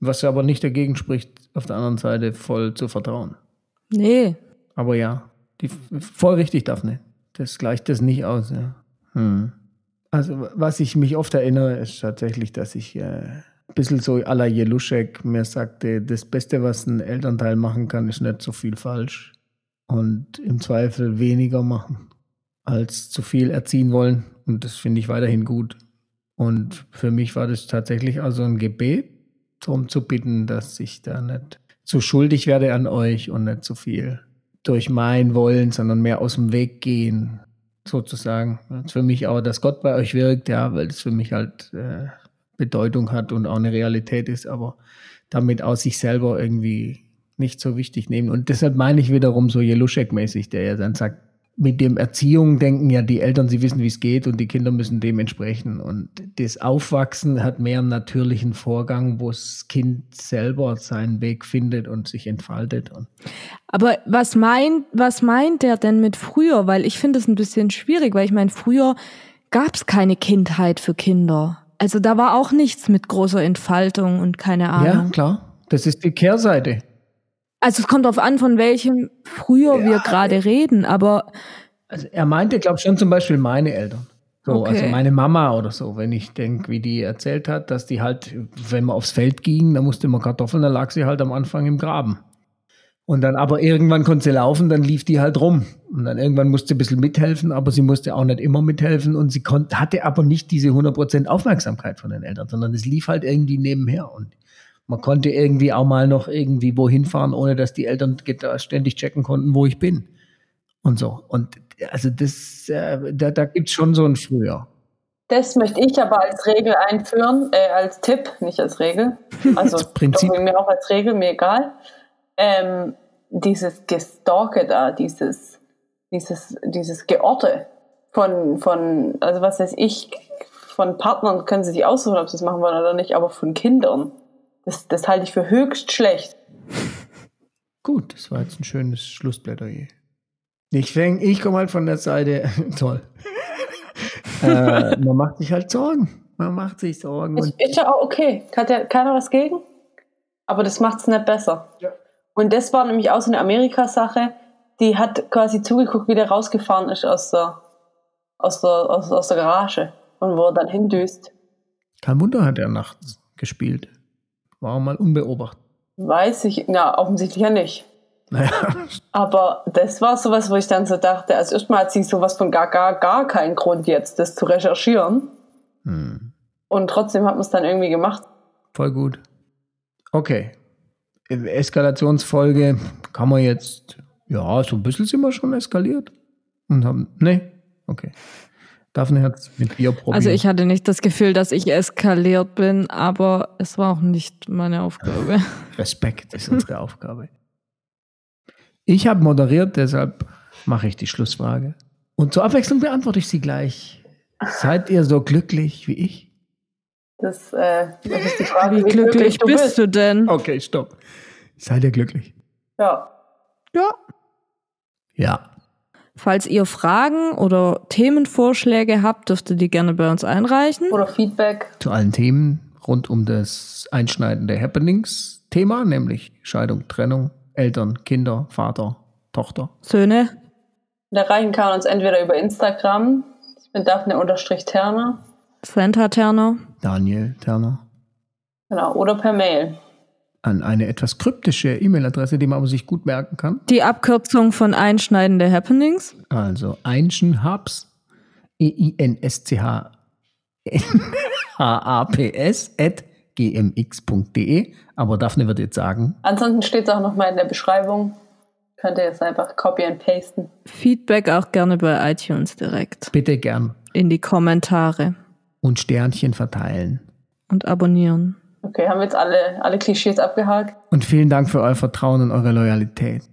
Was aber nicht dagegen spricht, auf der anderen Seite voll zu vertrauen. Nee. Aber ja, die, voll richtig, Daphne. Das gleicht das nicht aus, ja. Hm. Also, was ich mich oft erinnere, ist tatsächlich, dass ich äh, ein bisschen so à la Jeluschek mir sagte, das Beste, was ein Elternteil machen kann, ist nicht so viel falsch. Und im Zweifel weniger machen, als zu viel erziehen wollen. Und das finde ich weiterhin gut. Und für mich war das tatsächlich also ein Gebet, darum zu bitten, dass ich da nicht zu schuldig werde an euch und nicht zu viel durch mein Wollen, sondern mehr aus dem Weg gehen, sozusagen. Das ist für mich auch, dass Gott bei euch wirkt, ja, weil das für mich halt äh, Bedeutung hat und auch eine Realität ist, aber damit aus sich selber irgendwie nicht so wichtig nehmen. Und deshalb meine ich wiederum so Jeluschek-mäßig, der ja dann sagt, mit dem Erziehung denken ja die Eltern, sie wissen, wie es geht und die Kinder müssen dementsprechend. Und das Aufwachsen hat mehr einen natürlichen Vorgang, wo das Kind selber seinen Weg findet und sich entfaltet. Und Aber was meint, was meint der denn mit früher? Weil ich finde es ein bisschen schwierig, weil ich meine, früher gab es keine Kindheit für Kinder. Also da war auch nichts mit großer Entfaltung und keine Ahnung. ja, klar, das ist die Kehrseite. Also es kommt darauf an, von welchem früher wir gerade reden, aber Also er meinte, glaube ich, schon zum Beispiel meine Eltern. So, Okay. also meine Mama oder so, wenn ich denke, wie die erzählt hat, dass die halt, wenn man aufs Feld ging, da musste man Kartoffeln, dann lag sie halt am Anfang im Graben. Und dann aber irgendwann konnte sie laufen, dann lief die halt rum. Und dann irgendwann musste sie ein bisschen mithelfen, aber sie musste auch nicht immer mithelfen und sie konnte, hatte aber nicht diese 100% Aufmerksamkeit von den Eltern, sondern es lief halt irgendwie nebenher. Und man konnte irgendwie auch mal noch irgendwie wohin fahren, ohne dass die Eltern ständig checken konnten, wo ich bin. Und so. Und also das, äh, da, da gibt es schon so ein Früher. Das möchte ich aber als Regel einführen, äh, als Tipp, nicht als Regel. Also Als Prinzip. doch mir auch als Regel, mir egal. Ähm, dieses Gestalke da, dieses, dieses, dieses Georte von, von, also was weiß ich, von Partnern können sie sich aussuchen, ob sie es machen wollen oder nicht, aber von Kindern, das, das halte ich für höchst schlecht. Gut, das war jetzt ein schönes Schlussplädoyer. Ich, fäng- ich komme halt von der Seite, toll. äh, man macht sich halt Sorgen. Man macht sich Sorgen. Ist, ist ja auch okay, hat ja keiner was gegen, aber das macht es nicht besser. Ja. Und das war nämlich auch so eine Amerika-Sache, die hat quasi zugeguckt, wie der rausgefahren ist aus der, aus der, aus, aus der Garage und wo er dann hindüst. kein Wunder hat er nachts gespielt. War mal unbeobachtet. Weiß ich, na, offensichtlich ja nicht. Naja, Aber das war sowas, wo ich dann so dachte, also erstmal hat sie sowas von gar, gar, gar keinen Grund jetzt, das zu recherchieren. hm, Und trotzdem hat man es dann irgendwie gemacht. voll gut. Okay. Eskalationsfolge kann man jetzt, ja, so ein bisschen sind wir schon eskaliert. Und haben, nee, okay. Daphne hat es mit Bier probiert. also ich hatte nicht das Gefühl, dass ich eskaliert bin, aber es war auch nicht meine Aufgabe. Respekt ist unsere Aufgabe. Ich habe moderiert, deshalb mache ich die Schlussfrage. Und zur Abwechslung beantworte ich sie gleich. Seid ihr so glücklich wie ich? Das, äh, das ist die Frage, Wie glücklich bist du denn? Okay, stopp. Seid ihr glücklich? Ja. Ja. Ja. Falls ihr Fragen oder Themenvorschläge habt, dürft ihr die gerne bei uns einreichen. Oder Feedback. Zu allen Themen rund um das einschneidende Happenings-Thema, nämlich Scheidung, Trennung, Eltern, Kinder, Vater, Tochter. Söhne, Und erreichen kann man uns entweder über Instagram, ich bin Daphne-Terner, Santa Terner. Daniel Terner. genau, oder per Mail. An eine etwas kryptische E-Mail-Adresse, die man aber sich gut merken kann. Die Abkürzung von einschneidende Happenings. Also Einschenhabs, E E-I-N-S-C-H-H-A-P-S at gmx.de. Aber Daphne wird jetzt sagen, Ansonsten steht es auch nochmal in der Beschreibung. Könnt ihr jetzt einfach copy and pasten. Feedback auch gerne bei iTunes direkt. bitte gern In die Kommentare und Sternchen verteilen. und abonnieren. Okay, haben wir jetzt alle, alle Klischees abgehakt? Und vielen Dank für euer Vertrauen und eure Loyalität.